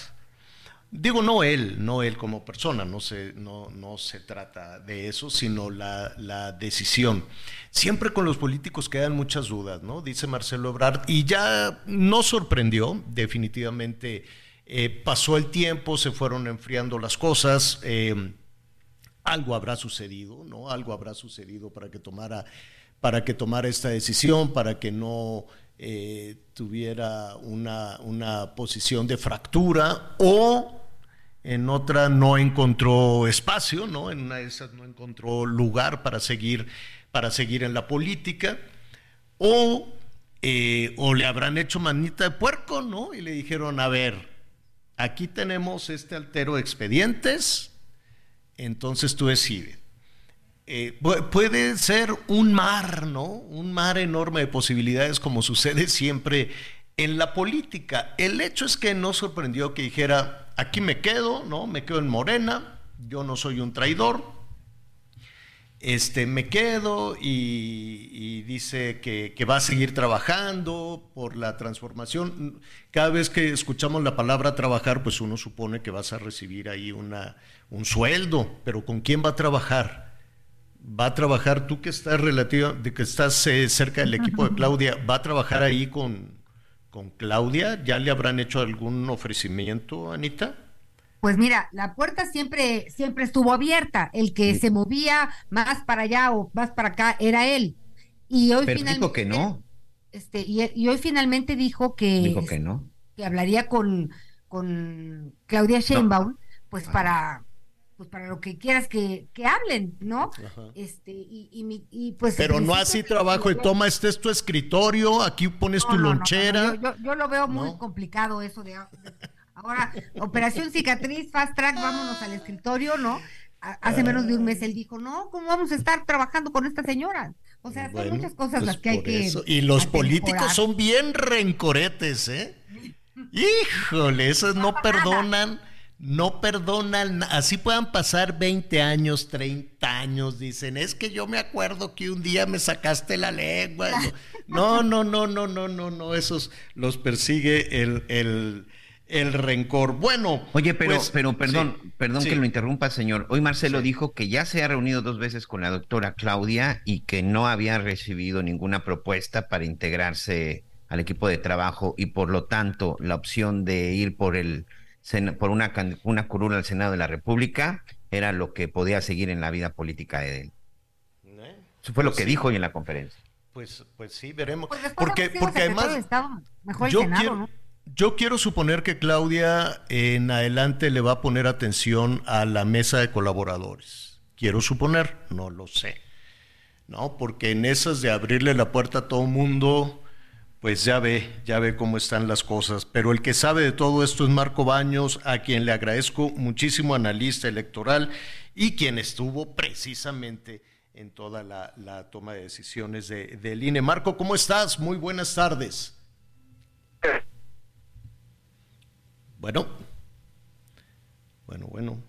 S2: Digo, no él, no él como persona, no se, no, no se trata de eso, sino la, la, decisión. Siempre con los políticos quedan muchas dudas, ¿no? Dice Marcelo Ebrard, y ya no sorprendió, definitivamente eh, pasó el tiempo, se fueron enfriando las cosas, eh, algo habrá sucedido, ¿no? Algo habrá sucedido para que tomara, para que esta decisión, para que no eh, tuviera una, una, posición de fractura o en otra no encontró espacio, ¿no? En una de esas no encontró lugar para seguir, para seguir en la política o, eh, o le habrán hecho manita de puerco, ¿no? Y le dijeron, a ver, aquí tenemos este altero expedientes, entonces tú decides eh, puede ser un mar, ¿no? Un mar enorme de posibilidades como sucede siempre en la política. El hecho es que no sorprendió que dijera, aquí me quedo, ¿no? Me quedo en Morena, yo no soy un traidor, este, me quedo y, dice que, va a seguir trabajando por la transformación. Cada vez que escuchamos la palabra trabajar, pues uno supone que vas a recibir ahí una, un sueldo, pero ¿con quién va a trabajar? ¿Va a trabajar tú que estás relativa, de que estás eh, cerca del equipo de Claudia, va a trabajar ahí con, con Claudia? ¿Ya le habrán hecho algún ofrecimiento, Anita?
S7: Pues mira, la puerta siempre, siempre estuvo abierta. El que se movía más para allá o más para acá era él. Y hoy
S6: Pero finalmente. Dijo que no.
S7: Este, y, hoy finalmente dijo que.
S6: Dijo que no.
S7: Que hablaría con, con Claudia Sheinbaum, pues para pues para lo que quieras que, que hablen, ¿no? Este, y, y, pues
S2: Pero no así trabajo y toma, este es tu escritorio, aquí pones tu lonchera.
S7: yo, yo, lo veo muy complicado eso de, Ahora, operación cicatriz, fast track, vámonos al escritorio, ¿no? Hace menos de un mes él dijo, no, ¿cómo vamos a estar trabajando con esta señora? O sea, son muchas cosas pues las que hay que...
S2: Y los políticos son bien rencoretes, ¿eh? Híjole, esos no, perdonan, no perdonan, así puedan pasar 20 años, 30 años, dicen, es que yo me acuerdo que un día me sacaste la lengua. No, no, no, no, no, no, no, esos los persigue el, el el rencor. Bueno.
S6: Oye, pero, pues, pero perdón, perdón que lo interrumpa, señor. Hoy Marcelo dijo que ya se ha reunido dos veces con la doctora Claudia y que no había recibido ninguna propuesta para integrarse al equipo de trabajo y por lo tanto la opción de ir por el por una, una curula al Senado de la República era lo que podía seguir en la vida política de él. ¿Eh? Eso fue lo pues que dijo hoy en la conferencia.
S2: Pues, pues sí, veremos. Pues porque, porque además.
S7: mejor yo Senado, ¿no?
S2: Yo quiero suponer que Claudia en adelante le va a poner atención a la mesa de colaboradores. Quiero suponer, no lo sé. ¿No? Porque en esas de abrirle la puerta a todo mundo, pues ya ve, ya ve cómo están las cosas. Pero el que sabe de todo esto es Marco Baños, a quien le agradezco muchísimo, analista electoral y quien estuvo precisamente en toda la, toma de decisiones de, del INE. Marco, ¿cómo estás? Muy buenas tardes. Bueno. Bueno, bueno.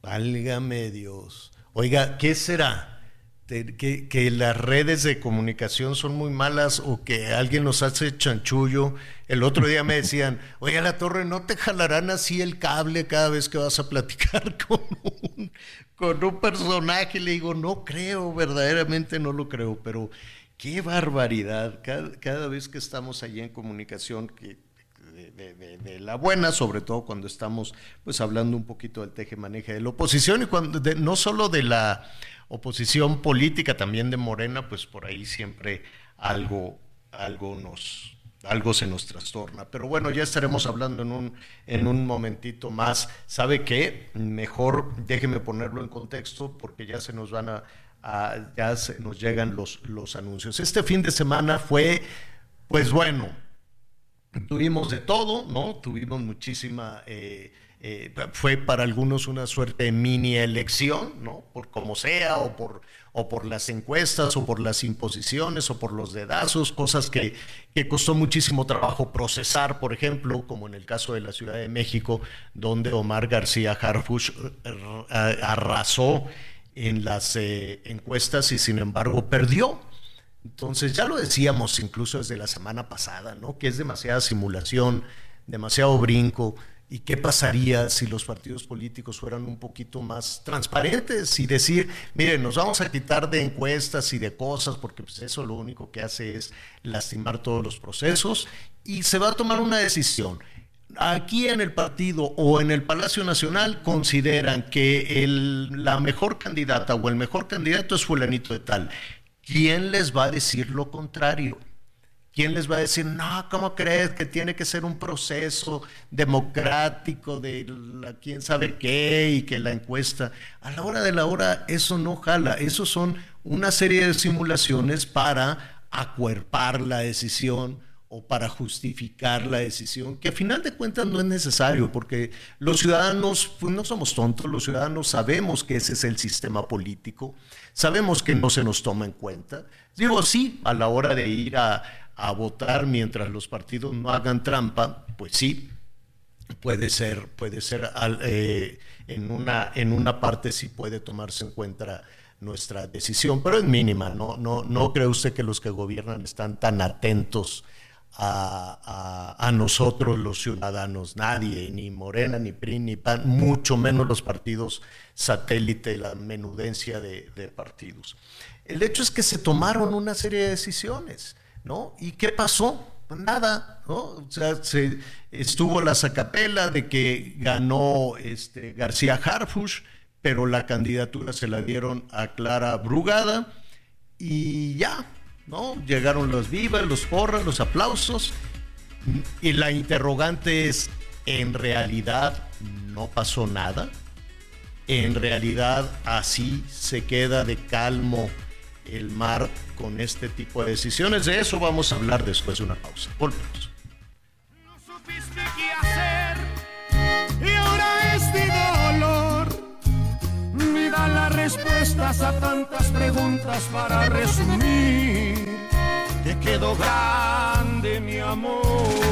S2: Válgame Dios. Oiga, ¿qué será? Que, que, las redes de comunicación son muy malas o que alguien nos hace chanchullo. El otro día me decían, oye, la torre, ¿no te jalarán así el cable cada vez que vas a platicar con un, con un personaje? Le digo, no creo, verdaderamente no lo creo, pero qué barbaridad. Cada, cada vez que estamos allí en comunicación, que de, la buena, sobre todo cuando estamos pues hablando un poquito del teje-maneje de la oposición y cuando no solo de la oposición política, también de Morena, pues por ahí siempre algo, algo nos, algo se nos trastorna. Pero bueno, ya estaremos hablando en un, en un momentito más. ¿Sabe qué? Mejor déjeme ponerlo en contexto porque ya se nos van a, ya se nos llegan los, los anuncios. Este fin de semana fue, pues bueno, Tuvimos de todo, ¿no? Tuvimos muchísima, eh, eh, fue para algunos una suerte de mini elección, ¿no? Por como sea, o por, o por las encuestas, o por las imposiciones, o por los dedazos, cosas que, que costó muchísimo trabajo procesar, por ejemplo, como en el caso de la Ciudad de México, donde Omar García Harfush eh, arrasó en las encuestas y sin embargo perdió. Entonces, ya lo decíamos incluso desde la semana pasada, ¿no? Que es demasiada simulación, demasiado brinco. ¿Y qué pasaría si los partidos políticos fueran un poquito más transparentes y decir, miren, nos vamos a quitar de encuestas y de cosas, porque pues, eso lo único que hace es lastimar todos los procesos y se va a tomar una decisión? Aquí en el partido o en el Palacio Nacional consideran que la mejor candidata o el mejor candidato es fulanito de tal ¿quién les va a decir lo contrario? ¿Quién les va a decir, no, ¿cómo crees que tiene que ser un proceso democrático de la, quién sabe qué y que la encuesta? A la hora de la hora eso no jala, eso son una serie de simulaciones para acuerpar la decisión o para justificar la decisión, que a final de cuentas no es necesario, porque los ciudadanos, pues no somos tontos, los ciudadanos sabemos que ese es el sistema político Sabemos que no se nos toma en cuenta. Digo, sí, a la hora de ir a, a votar mientras los partidos no hagan trampa, pues sí, puede ser, puede ser eh, en, una, en una parte sí puede tomarse en cuenta nuestra decisión, pero es mínima, ¿no? No, no cree usted que los que gobiernan están tan atentos a, a, nosotros los ciudadanos, nadie, ni Morena, ni PRI, ni PAN, mucho menos los partidos satélite, la menudencia de, de partidos. El hecho es que se tomaron una serie de decisiones, ¿no? ¿Y qué pasó? Pues nada, ¿no? O sea, se, estuvo la sacapela de que ganó este, García Harfush, pero la candidatura se la dieron a Clara Brugada y ya, ¿no? Llegaron los vivas, los porras, los aplausos y la interrogante es, ¿en realidad no pasó nada? ¿En realidad así se queda de calmo el mar con este tipo de decisiones? De eso vamos a hablar después de una pausa. Volvemos.
S4: No supiste qué hacer y ahora este dolor me da las respuestas a tantas preguntas para resumir. Te quedó grande mi amor.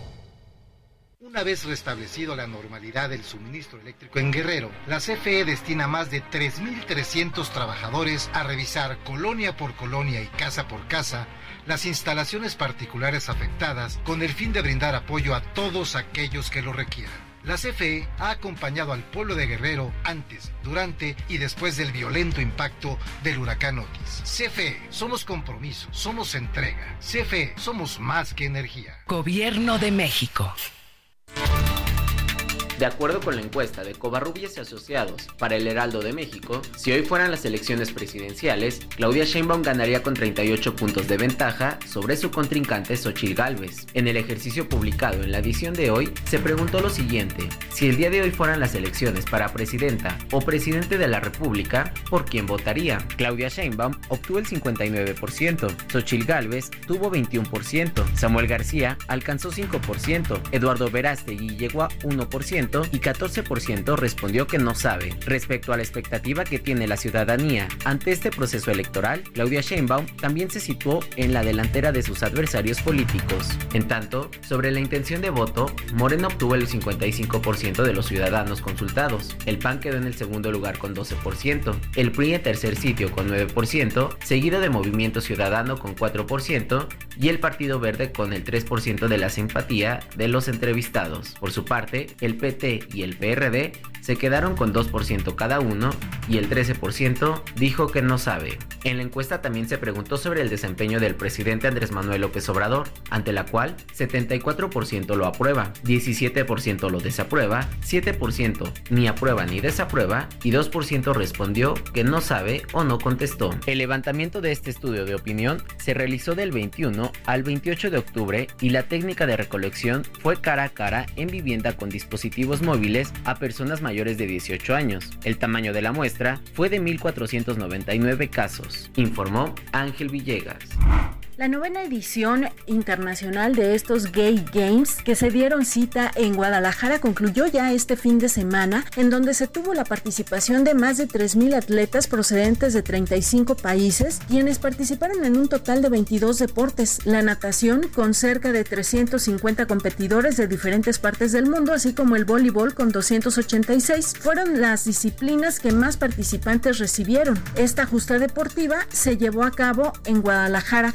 S9: Una vez restablecido la normalidad del suministro eléctrico en Guerrero, la CFE destina más de 3.300 trabajadores a revisar colonia por colonia y casa por casa las instalaciones particulares afectadas con el fin de brindar apoyo a todos aquellos que lo requieran. La CFE ha acompañado al pueblo de Guerrero antes, durante y después del violento impacto del huracán Otis. CFE, somos compromiso, somos entrega. CFE, somos más que energía.
S10: Gobierno de México.
S15: De acuerdo con la encuesta de Covarrubias y Asociados para el Heraldo de México, si hoy fueran las elecciones presidenciales, Claudia Sheinbaum ganaría con 38 puntos de ventaja sobre su contrincante Xochitl Gálvez. En el ejercicio publicado en la edición de hoy, se preguntó lo siguiente: si el día de hoy fueran las elecciones para presidenta o presidente de la República, ¿por quién votaría? Claudia Sheinbaum obtuvo el 59%, Xochitl Gálvez tuvo 21%, Samuel García alcanzó 5%, Eduardo Verástegui llegó a 1%, y 14% respondió que no sabe. Respecto a la expectativa que tiene la ciudadanía ante este proceso electoral, Claudia Sheinbaum también se situó en la delantera de sus adversarios políticos. En tanto, sobre la intención de voto, Moreno obtuvo el 55% de los ciudadanos consultados, el PAN quedó en el segundo lugar con 12%, el PRI en tercer sitio con 9%, seguido de Movimiento Ciudadano con 4% y el Partido Verde con el 3% de la simpatía de los entrevistados. Por su parte, el PT y el PRD se quedaron con 2% cada uno y el 13% dijo que no sabe. En la encuesta también se preguntó sobre el desempeño del presidente Andrés Manuel López Obrador, ante la cual 74% lo aprueba, 17% lo desaprueba, 7% ni aprueba ni desaprueba y 2% respondió que no sabe o no contestó. El levantamiento de este estudio de opinión se realizó del 21 al 28 de octubre y la técnica de recolección fue cara a cara en vivienda con dispositivos móviles a personas mayores de 18 años. El tamaño de la muestra fue de 1.499 casos, informó Ángel Villegas.
S16: La novena edición internacional de estos Gay Games que se dieron cita en Guadalajara concluyó ya este fin de semana, en donde se tuvo la participación de más de 3.000 atletas procedentes de 35 países, quienes participaron en un total de 22 deportes. La natación con cerca de 350 competidores de diferentes partes del mundo, así como el voleibol con 286, fueron las disciplinas que más participantes recibieron. Esta justa deportiva se llevó a cabo en Guadalajara,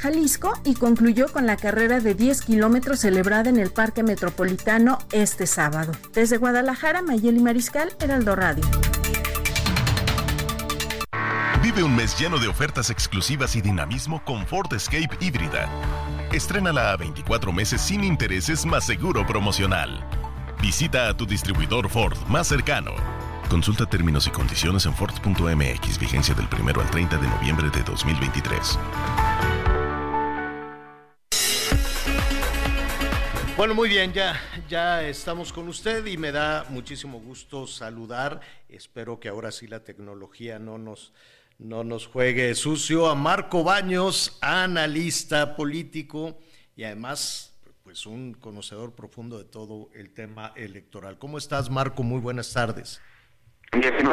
S16: Y concluyó con la carrera de 10 kilómetros celebrada en el Parque Metropolitano este sábado. Desde Guadalajara, Mayeli Mariscal, Heraldo Radio.
S8: Vive un mes lleno de ofertas exclusivas y dinamismo con Ford Escape híbrida. Estrénala a 24 meses sin intereses más seguro promocional. Visita a tu distribuidor Ford más cercano. Consulta términos y condiciones en Ford.mx, vigencia del 1 al 30 de noviembre de 2023.
S2: Bueno, muy bien, ya, ya estamos con usted y me da muchísimo gusto saludar. Espero que ahora sí la tecnología no nos, no nos juegue sucio, a Marco Baños, analista político y además pues un conocedor profundo de todo el tema electoral. ¿Cómo estás, Marco? Muy buenas tardes.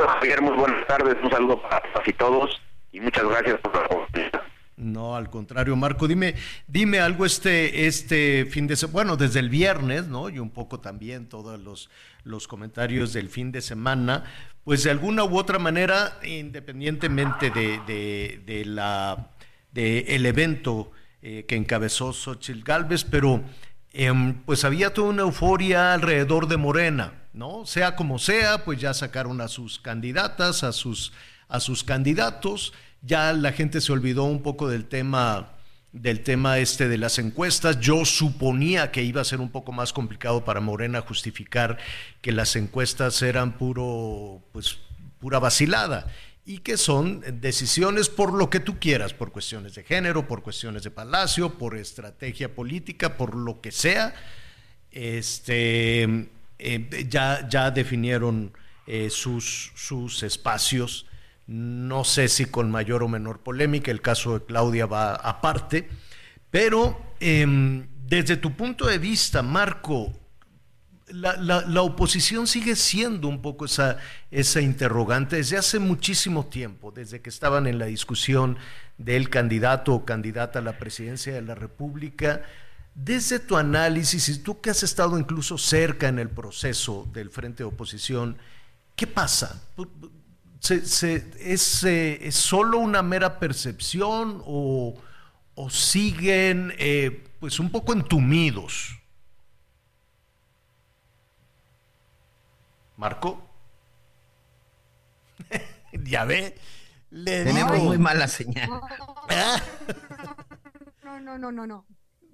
S17: Javier, muy buenas tardes, un saludo para todos y muchas gracias por la oportunidad.
S2: No, al contrario, Marco, dime, dime algo este, este fin de semana, bueno, desde el viernes, ¿no? Y un poco también todos los, los comentarios del fin de semana, pues de alguna u otra manera, independientemente de, de, la de el evento eh, que encabezó Xochitl Galvez, pero em, pues había toda una euforia alrededor de Morena, ¿no? Sea como sea, pues ya sacaron a sus candidatas, a sus, a sus candidatos ya la gente se olvidó un poco del tema del tema este de las encuestas. Yo suponía que iba a ser un poco más complicado para Morena justificar que las encuestas eran puro, pues, pura vacilada y que son decisiones por lo que tú quieras, por cuestiones de género, por cuestiones de palacio, por estrategia política, por lo que sea. Este, eh, ya, ya definieron eh, sus, sus espacios no sé si con mayor o menor polémica, el caso de Claudia va aparte, pero em, desde tu punto de vista, Marco, la, oposición sigue siendo un poco esa, esa interrogante desde hace muchísimo tiempo, desde que estaban en la discusión del candidato o candidata a la presidencia de la República. Desde tu análisis, y tú que has estado incluso cerca en el proceso del frente de oposición, ¿qué pasa? Se, es, eh, es, solo una mera percepción o, siguen eh, pues un poco entumidos? Marco. ya ve.
S6: Le Tenemos muy mala señal.
S7: No, no, no, no, no.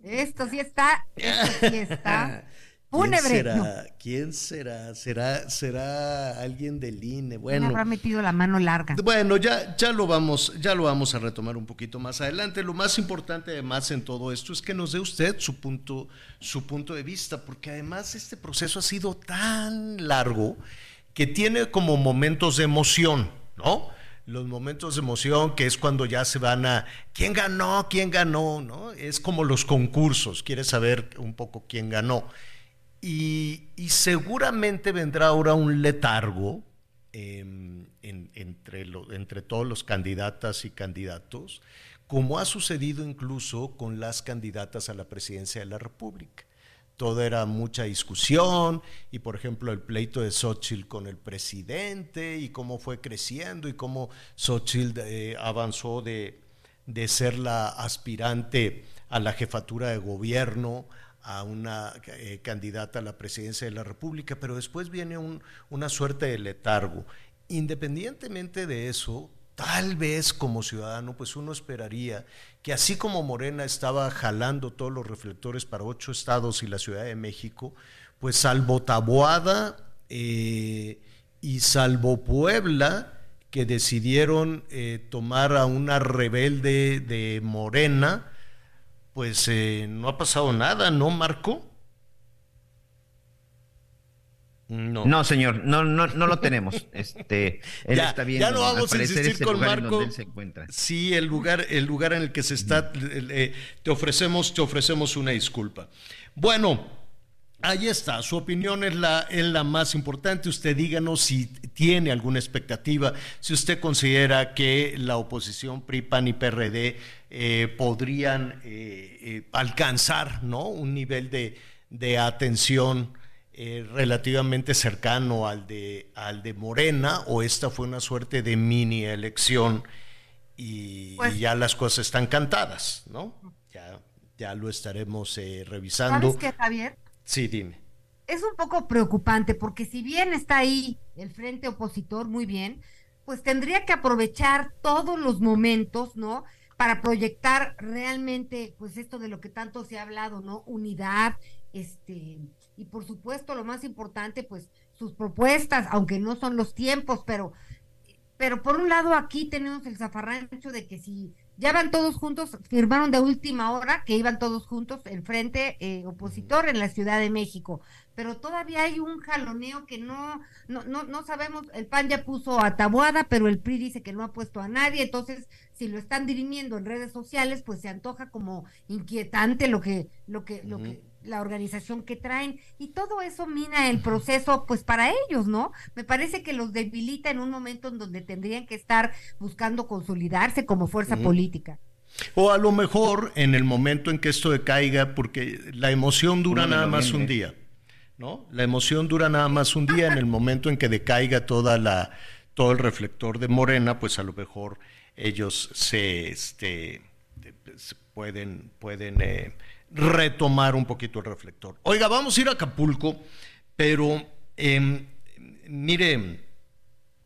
S7: Esto sí está, esto sí está.
S2: ¿Quién será? ¿Quién será? ¿Será, será alguien del INE? Bueno.
S7: Me habrá metido la mano larga.
S2: Bueno, ya, ya lo vamos, ya lo vamos a retomar un poquito más adelante. Lo más importante además en todo esto es que nos dé usted su punto, su punto de vista, porque además este proceso ha sido tan largo que tiene como momentos de emoción, ¿no? Los momentos de emoción, que es cuando ya se van a quién ganó, quién ganó, ¿no? Es como los concursos, quieres saber un poco quién ganó. Y, seguramente vendrá ahora un letargo em, entre, entre todos los candidatas y candidatos, como ha sucedido incluso con las candidatas a la presidencia de la República. Todo era mucha discusión y, por ejemplo, el pleito de Xochitl con el presidente y cómo fue creciendo y cómo Xochitl eh, avanzó de, de ser la aspirante a la jefatura de gobierno a una eh, candidata a la presidencia de la República, pero después viene una suerte de letargo. Independientemente de eso, tal vez como ciudadano, pues uno esperaría que así como Morena estaba jalando todos los reflectores para ocho estados y la Ciudad de México, pues salvo Taboada eh, y salvo Puebla, que decidieron eh, tomar a una rebelde de Morena, pues eh, no ha pasado nada, ¿no, Marco?
S6: No. no, señor, no, no, no lo tenemos. Este, él
S2: ya,
S6: está bien.
S2: Ya no vamos a insistir con Marco. Sí, el lugar, el lugar en el que se está, eh, te ofrecemos, te ofrecemos una disculpa. Bueno, Ahí está, su opinión es la, es la más importante. Usted díganos si tiene alguna expectativa, si usted considera que la oposición PRI, PAN y PRD eh, podrían eh, eh, alcanzar ¿no? un nivel de, atención relativamente cercano al de, al de Morena, o esta fue una suerte de mini elección y, pues ya las cosas están cantadas, ¿no? Ya, ya lo estaremos revisando.
S7: ¿Sabes qué, Javier?
S2: Sí, dime.
S7: Es un poco preocupante porque si bien está ahí el frente opositor muy bien, pues tendría que aprovechar todos los momentos, ¿no? Para proyectar realmente, pues esto de lo que tanto se ha hablado, ¿no? Unidad, este, y por supuesto lo más importante, pues sus propuestas, aunque no son los tiempos, pero, pero por un lado aquí tenemos el zafarrancho de que si ya van todos juntos, firmaron de última hora que iban todos juntos en frente eh, opositor en la Ciudad de México, pero todavía hay un jaloneo que no, no, no, no sabemos, el PAN ya puso a Tabuada, pero el PRI dice que no ha puesto a nadie, entonces si lo están dirimiendo en redes sociales, pues se antoja como inquietante lo que, lo que, lo que la organización que traen y todo eso mina el proceso pues para ellos, ¿no? Me parece que los debilita en un momento en donde tendrían que estar buscando consolidarse como fuerza política.
S2: O a lo mejor en el momento en que esto decaiga, porque la emoción dura nada más un día, ¿no? La emoción dura nada más un día, en el momento en que decaiga toda la, todo el reflector de Morena, pues a lo mejor ellos se, este, pueden, pueden eh, retomar un poquito el reflector. Oiga, vamos a ir a Acapulco, pero em, mire,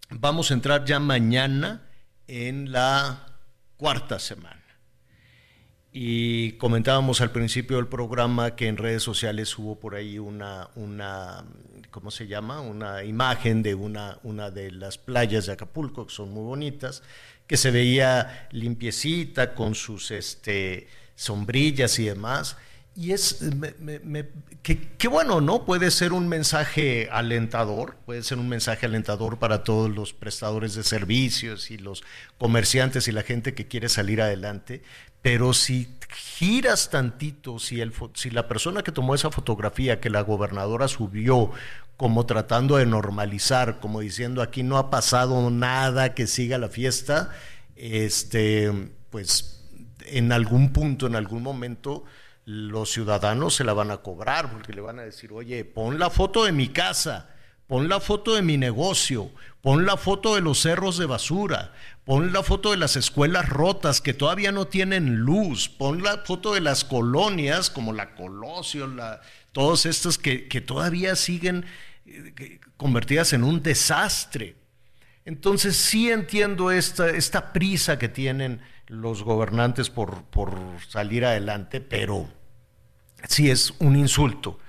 S2: vamos a entrar ya mañana en la cuarta semana. Y comentábamos al principio del programa que en redes sociales hubo por ahí una, una ¿cómo se llama? Una imagen de una, una de las playas de Acapulco, que son muy bonitas, que se veía limpiecita con sus, este, sombrillas y demás. Y es, que, bueno, ¿no? Puede ser un mensaje alentador, puede ser un mensaje alentador para todos los prestadores de servicios y los comerciantes y la gente que quiere salir adelante, pero si giras tantito, si, el, si la persona que tomó esa fotografía que la gobernadora subió como tratando de normalizar, como diciendo aquí no ha pasado nada, que siga la fiesta, este, pues en algún punto, en algún momento, los ciudadanos se la van a cobrar porque le van a decir, oye, pon la foto de mi casa, pon la foto de mi negocio, pon la foto de los cerros de basura, pon la foto de las escuelas rotas que todavía no tienen luz, pon la foto de las colonias como la Colosio, la, todas estas que, que todavía siguen eh, convertidas en un desastre. Entonces sí entiendo esta, esta prisa que tienen los gobernantes por, por salir adelante, pero sí es un insulto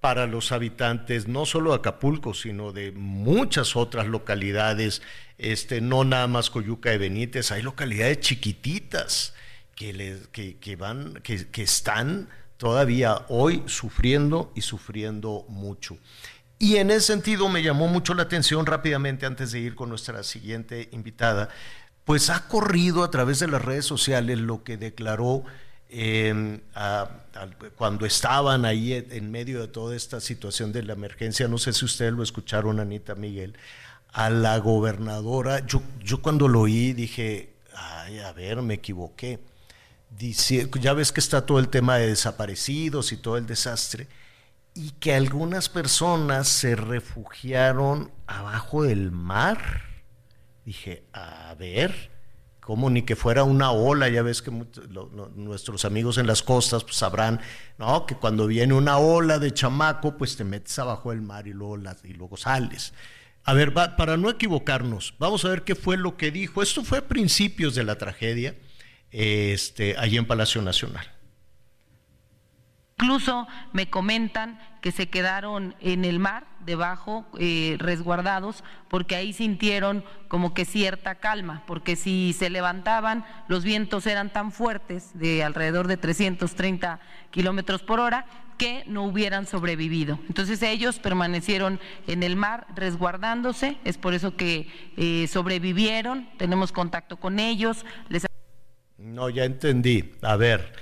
S2: para los habitantes, no solo de Acapulco, sino de muchas otras localidades, este, no nada más Coyuca de Benítez, hay localidades chiquititas que, que, que van, que, que están todavía hoy sufriendo y sufriendo mucho. Y en ese sentido me llamó mucho la atención rápidamente antes de ir con nuestra siguiente invitada, pues ha corrido a través de las redes sociales lo que declaró em, cuando estaban ahí en medio de toda esta situación de la emergencia, no sé si ustedes lo escucharon, Anita Miguel, a la gobernadora, yo, yo cuando lo oí dije, ay, a ver, me equivoqué. Dice, ya ves que está todo el tema de desaparecidos y todo el desastre, y que algunas personas se refugiaron abajo del mar Dije, a ver, ¿cómo ni que fuera una ola? Ya ves que nuestros amigos en las costas pues, sabrán, ¿no? Que cuando viene una ola de chamaco, pues te metes abajo del mar y luego, y luego sales. A ver, para no equivocarnos, vamos a ver qué fue lo que dijo. Esto fue a principios de la tragedia, este, allí en Palacio Nacional.
S18: Incluso me comentan que se quedaron en el mar, debajo, eh, resguardados, porque ahí sintieron como que cierta calma, porque si se levantaban, los vientos eran tan fuertes, de alrededor de 330 kilómetros por hora, que no hubieran sobrevivido. Entonces ellos permanecieron en el mar resguardándose, es por eso que eh, sobrevivieron, tenemos contacto con ellos. Les...
S2: No, ya entendí. A ver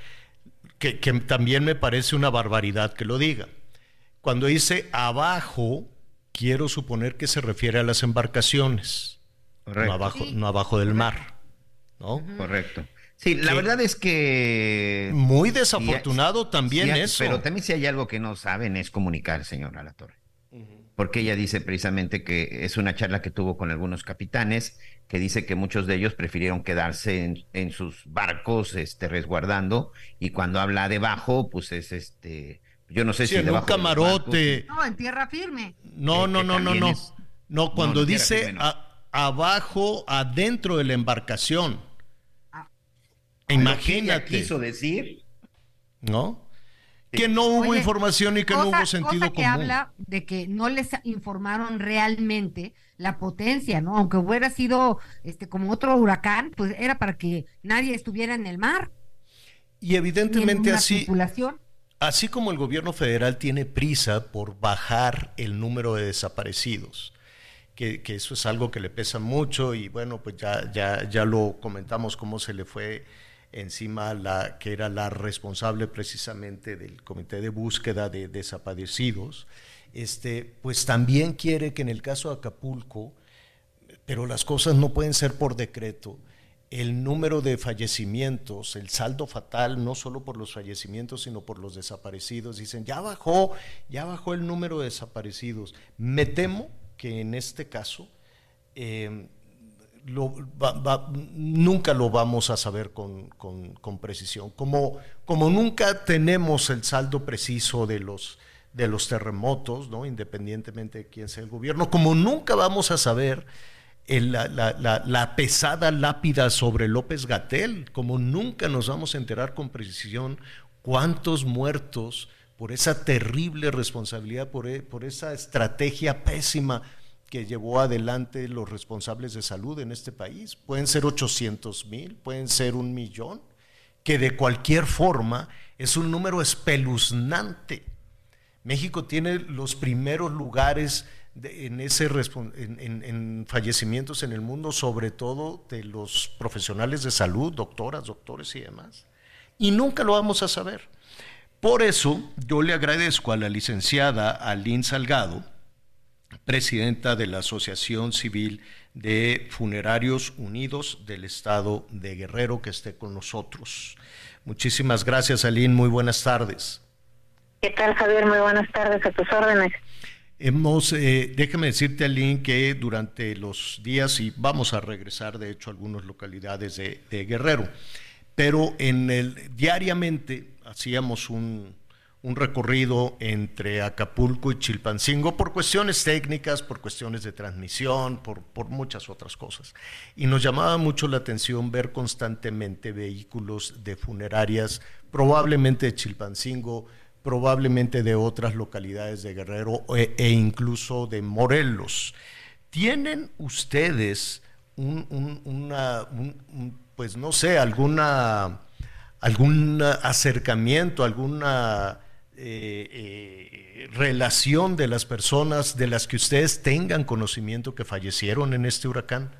S2: que, también me parece una barbaridad que lo diga. Cuando dice abajo, quiero suponer que se refiere a las embarcaciones, no abajo, no abajo del mar, ¿no?
S6: Correcto. Sí, la verdad es que...
S2: Muy desafortunado también eso.
S6: Pero también si hay algo que no saben es comunicar, señor Alatorre. Porque ella dice precisamente que es una charla que tuvo con algunos capitanes que dice que muchos de ellos prefirieron quedarse en, sus barcos este, resguardando y cuando habla debajo, pues es este, yo no sé si
S2: en un camarote.
S7: no, en tierra firme.
S2: No, no, no, no, no. No, cuando dice abajo, adentro de la embarcación. Ah. Imagínate.
S6: quiso decir?
S2: ¿No? Que no hubo información y que no hubo sentido cosa
S7: que habla de que no les informaron realmente la potencia, ¿no? Aunque hubiera sido este como otro huracán, pues era para que nadie estuviera en el mar.
S2: Y evidentemente así, así como el gobierno federal tiene prisa por bajar el número de desaparecidos, que, eso es algo que le pesa mucho y bueno, pues ya, ya, ya lo comentamos cómo se le fue encima la que era la responsable precisamente del comité de búsqueda de desaparecidos, este, pues también quiere que en el caso de Acapulco, pero las cosas no pueden ser por decreto, el número de fallecimientos, el saldo fatal, no solo por los fallecimientos, sino por los desaparecidos. Dicen, ya bajó, ya bajó el número de desaparecidos. Me temo que en este caso eh, nunca lo vamos a saber con, precisión. Como, como, nunca tenemos el saldo preciso de los, de los terremotos, ¿no? independientemente de quién sea el gobierno, como nunca vamos a saber la, pesada lápida sobre López Gatel, como nunca nos vamos a enterar con precisión cuántos muertos por esa terrible responsabilidad, por, e, por esa estrategia pésima que llevó adelante los responsables de salud en este país. Pueden ser 800 mil, pueden ser un millón, que de cualquier forma es un número espeluznante. México tiene los primeros lugares en, ese, en, fallecimientos en el mundo, sobre todo de los profesionales de salud, doctoras, doctores y demás. Y nunca lo vamos a saber. Por eso yo le agradezco a la licenciada Aline Salgado, presidenta de la Asociación Civil de Funerarios Unidos del Estado de Guerrero, que esté con nosotros. Muchísimas gracias, Aline. Muy buenas tardes.
S12: ¿Qué tal, Javier? Muy buenas tardes. A tus órdenes.
S2: Hemos, eh, déjame decirte, Aline, que durante los días, y vamos a regresar, de hecho, a algunas localidades de, Guerrero, pero diariamente hacíamos un, un recorrido entre Acapulco y Chilpancingo por cuestiones técnicas, por cuestiones de transmisión, por, por, muchas otras cosas. Y nos llamaba mucho la atención ver constantemente vehículos de funerarias, probablemente de Chilpancingo, probablemente de otras localidades de Guerrero e, e incluso de Morelos. ¿Tienen ustedes un, una, pues no sé, alguna, algún acercamiento, alguna eh, eh, relación de las personas de las que ustedes tengan conocimiento que fallecieron en este huracán?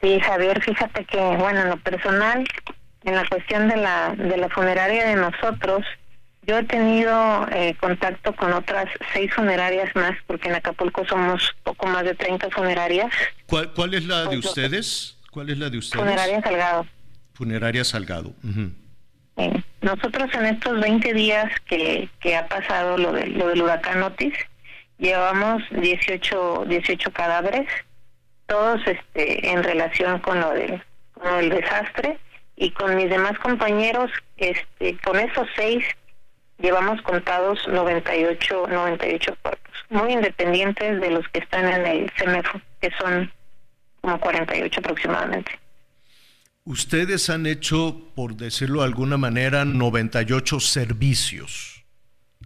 S12: Sí, Javier, fíjate que, bueno, en lo personal, en la cuestión de la, de la funeraria de nosotros, yo he tenido eh, contacto con otras seis funerarias más, porque en Acapulco somos poco más de 30 funerarias.
S2: ¿Cuál, cuál es la de ustedes? ¿Cuál es la de ustedes?
S12: Funeraria Salgado.
S2: Funeraria Salgado.
S12: Nosotros en estos 20 días que, que ha pasado lo, de, lo del huracán Otis, llevamos 18, 18 cadáveres, todos este, en relación con lo, del, con el desastre, y con mis demás compañeros, este, con esos seis llevamos contados 98, 98 cuerpos, muy independientes de los que están en el CEMEFO, que son como 48 aproximadamente.
S2: Ustedes han hecho, por decirlo de alguna manera, 98 servicios.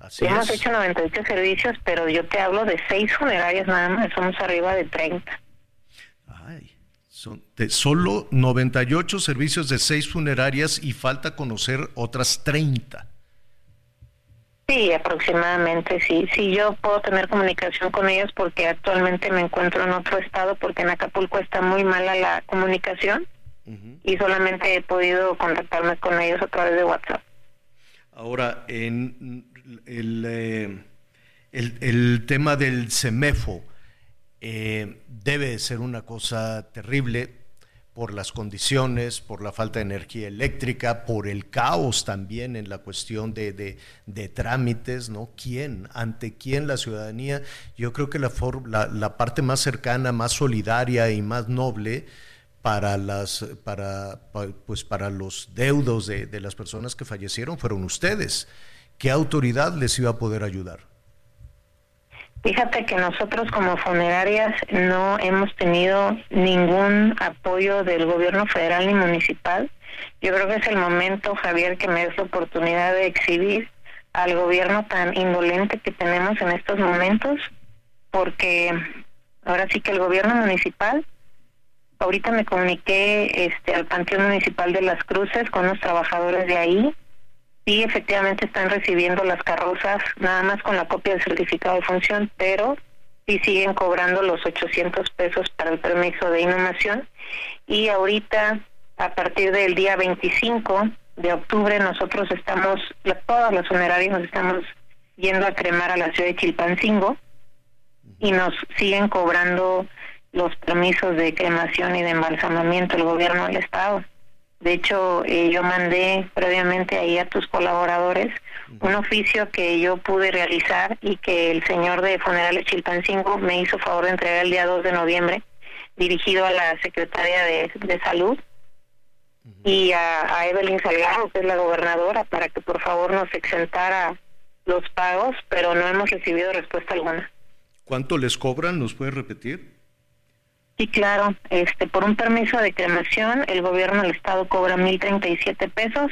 S12: Así Hemos hecho 98 servicios, pero yo te hablo de seis funerarias nada más, somos arriba de 30.
S2: Son de solo 98 servicios de seis funerarias y falta conocer otras 30.
S12: Sí, aproximadamente, sí. Sí, yo puedo tener comunicación con ellos porque actualmente me encuentro en otro estado porque en Acapulco está muy mala la comunicación y solamente he podido contactarme con ellos a través de WhatsApp.
S2: Ahora, en el, eh, el, tema del CEMEFO eh, debe ser una cosa terrible por las condiciones, por la falta de energía eléctrica, por el caos también en la cuestión de, de, trámites, ¿no? ¿Quién? ¿Ante quién la ciudadanía? Yo creo que la, la, la parte más cercana, más solidaria y más noble para las para, pues para los deudos de, de, las personas que fallecieron fueron ustedes. ¿Qué autoridad les iba a poder ayudar?
S12: Fíjate que nosotros como funerarias no hemos tenido ningún apoyo del gobierno federal ni municipal. Yo creo que es el momento, Javier, que me des la oportunidad de exhibir al gobierno tan indolente que tenemos en estos momentos, porque ahora sí que el gobierno municipal, ahorita me comuniqué este, al Panteón Municipal de las Cruces con los trabajadores de ahí, y efectivamente están recibiendo las carrozas nada más con la copia del certificado de función, pero sí siguen cobrando los 800 pesos para el permiso de inhumación y ahorita a partir del día 25 de octubre nosotros estamos, todas las funerarias nos estamos yendo a cremar a la ciudad de Chilpancingo y nos siguen cobrando los permisos de cremación y de embalsamamiento el gobierno del estado. De hecho, eh, yo mandé previamente ahí a tus colaboradores un oficio que yo pude realizar y que el señor de Funerales Chilpancingo me hizo favor de entregar el día 2 de noviembre, dirigido a la Secretaria de, de Salud y a, Evelyn Salgado, que es la gobernadora, para que por favor nos exentara los pagos, pero no hemos recibido respuesta alguna.
S2: ¿Cuánto les cobran? ¿Nos puede repetir?
S12: Sí, claro. Este, por un permiso de cremación, el gobierno del estado cobra 1.037 pesos.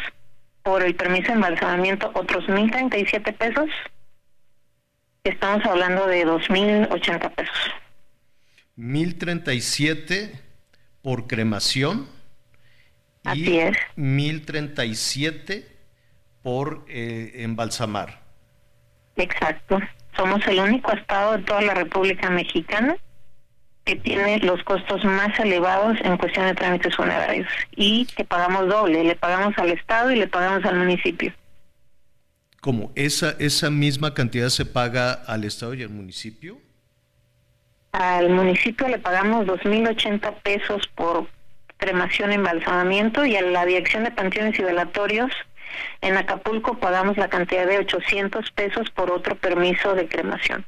S12: Por el permiso de embalsamamiento, otros 1.037 pesos. Estamos hablando de 2.080 pesos.
S2: 1.037 por cremación
S12: Así es.
S2: 1037 por eh, embalsamar.
S12: Exacto. Somos el único estado de toda la República Mexicana que tiene los costos más elevados en cuestión de trámites funerarios y que pagamos doble, le pagamos al estado y le pagamos al municipio.
S2: ¿Cómo? ¿Esa, esa misma cantidad se paga al estado y al municipio?
S12: Al municipio le pagamos 2.080 pesos por cremación, embalsamamiento y a la dirección de panteones y velatorios en Acapulco pagamos la cantidad de 800 pesos por otro permiso de cremación.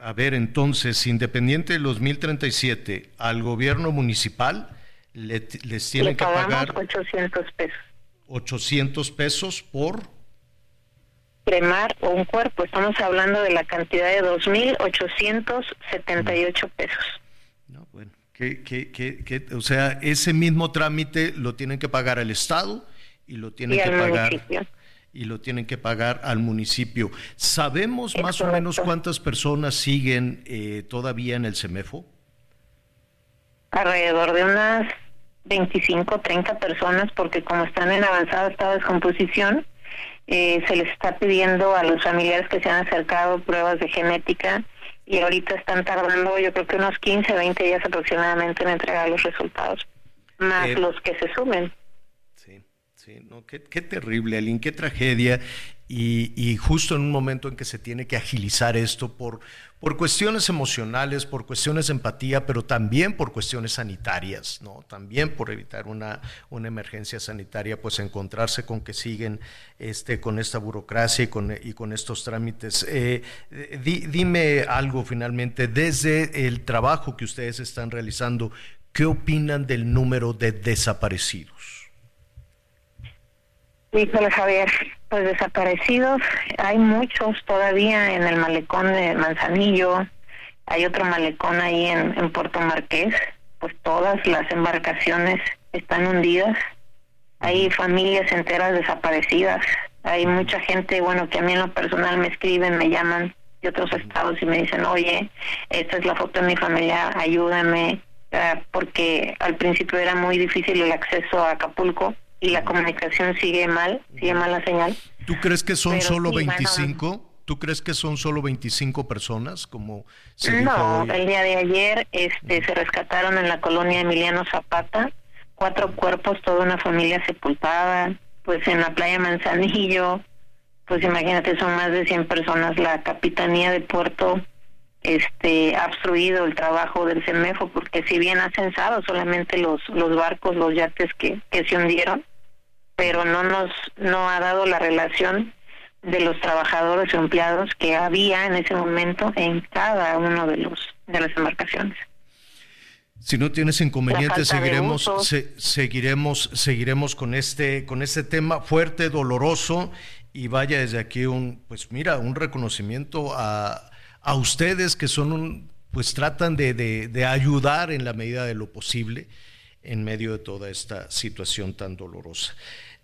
S2: A, ver, entonces, independiente de los 1037, al gobierno municipal les tienen que pagar
S12: 800 pesos.
S2: 800 pesos por
S12: cremar un cuerpo. Estamos hablando de la cantidad de 2.878 pesos.
S2: No, bueno. Que, que, que, o sea, ese mismo trámite lo tienen que pagar al Estado y lo tienen que pagar y lo tienen que pagar al municipio. ¿Sabemos más o menos cuántas personas siguen eh, todavía en el CEMEFO?
S12: Alrededor de unas 25, 30 personas, porque como están en avanzado estado de descomposición, eh, se les está pidiendo a los familiares que se han acercado pruebas de genética y ahorita están tardando yo creo que unos 15, 20 días aproximadamente en entregar los resultados, más eh, los que se sumen.
S2: Sí, no, qué, terrible, Aline, qué tragedia. Y, y, justo en un momento en que se tiene que agilizar esto por, por cuestiones emocionales, por cuestiones de empatía, pero también por cuestiones sanitarias, ¿no? También por evitar una, una emergencia sanitaria, pues encontrarse con que siguen este, con esta burocracia y con, y con estos trámites. Eh, dime algo finalmente, desde el trabajo que ustedes están realizando, ¿qué opinan del número de desaparecidos?
S12: Híjole, Javier, pues desaparecidos, hay muchos todavía en el malecón de Manzanillo, hay otro malecón ahí en, en Puerto Marqués, pues todas las embarcaciones están hundidas, hay familias enteras desaparecidas, hay mucha gente, bueno, que a mí en lo personal me escriben, me llaman de otros estados y me dicen, oye, esta es la foto de mi familia, ayúdame, ah, porque al principio era muy difícil el acceso a Acapulco y la comunicación sigue mal, sigue mal la señal.
S2: ¿Tú crees que son solo 25? ¿Tú crees que son solo 25 personas como se
S12: No, el día de ayer este se rescataron en la colonia Emiliano Zapata cuatro cuerpos, toda una familia sepultada, pues en la playa Manzanillo, pues imagínate son más de 100 personas, la capitanía de puerto este ha obstruido el trabajo del CEMEFO porque si bien ha censado solamente los los barcos, los yates que, que se hundieron, pero no nos no ha dado la relación de los trabajadores o empleados que había en ese momento en cada uno de los de las embarcaciones.
S2: Si no tienes inconvenientes, seguiremos, seguiremos, seguiremos con este, con este tema fuerte, doloroso, y vaya desde aquí un, pues mira, un reconocimiento a, a ustedes que son un, pues tratan de, de, ayudar en la medida de lo posible. en medio de toda esta situación tan dolorosa.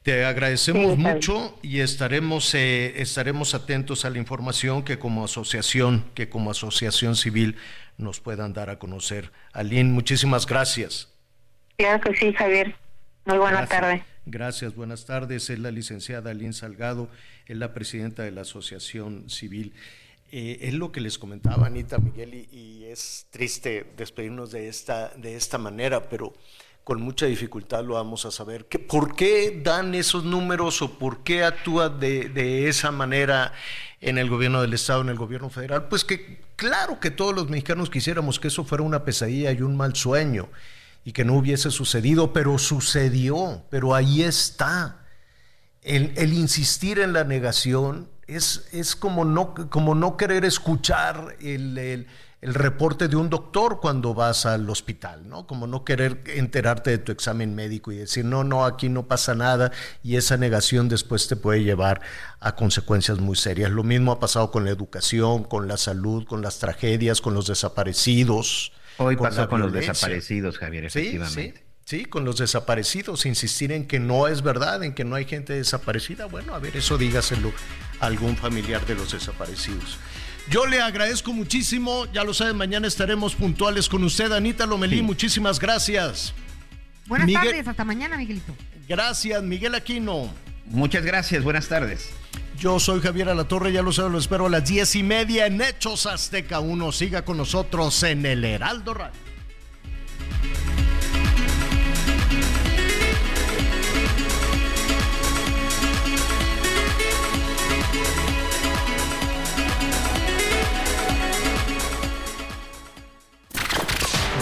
S2: Te agradecemos mucho y estaremos, eh, estaremos atentos a la información que como asociación, que como asociación civil nos puedan dar a conocer. Aline, muchísimas gracias.
S19: Claro que sí, Javier. Muy buena tarde.
S2: Gracias, buenas tardes. Es la licenciada Aline Salgado, es la presidenta de la Asociación Civil. Eh, es lo que les comentaba Anita Miguel y, y, es triste despedirnos de esta, de esta manera, pero con mucha dificultad lo vamos a saber. ¿Qué, ¿Por qué dan esos números o por qué actúa de, esa manera en el gobierno del Estado, en el gobierno federal? Pues que claro que todos los mexicanos quisiéramos que eso fuera una pesadilla y un mal sueño y que no hubiese sucedido, pero sucedió, pero ahí está. El, insistir en la negación es, es como, no, como no querer escuchar el el reporte de un doctor cuando vas al hospital, ¿no? Como no querer enterarte de tu examen médico y decir, no, no, aquí no pasa nada y esa negación después te puede llevar a consecuencias muy serias. Lo mismo ha pasado con la educación, con la salud, con las tragedias, con los desaparecidos.
S6: Hoy pasó con los desaparecidos, Javier, efectivamente.
S2: Sí, sí, con los desaparecidos, insistir en que no es verdad, en que no hay gente desaparecida. Bueno, a ver, eso dígaselo a algún familiar de los desaparecidos. Yo le agradezco muchísimo, ya lo saben, mañana estaremos puntuales con usted, Anita Lomelí, muchísimas gracias.
S7: Buenas tardes, hasta mañana, Miguelito.
S2: Gracias, Miguel Aquino.
S6: Muchas gracias, buenas tardes.
S2: Yo soy Javier Alatorre, ya lo saben, lo espero a las diez y media en Hechos Azteca 1. Siga con nosotros en el Heraldo Radio.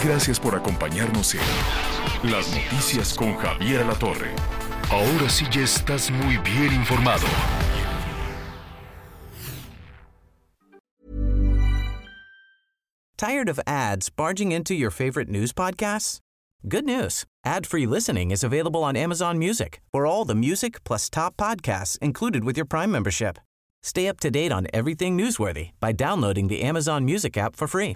S3: Gracias por acompañarnos en Las Noticias con Javier La Torre. Ahora sí ya estás muy bien informado.
S13: Tired of ads barging into your favorite news podcasts? Good news. Ad-free listening is available on Amazon Music. For all the music plus top podcasts included with your Prime membership. Stay up to date on everything newsworthy by downloading the Amazon Music app for free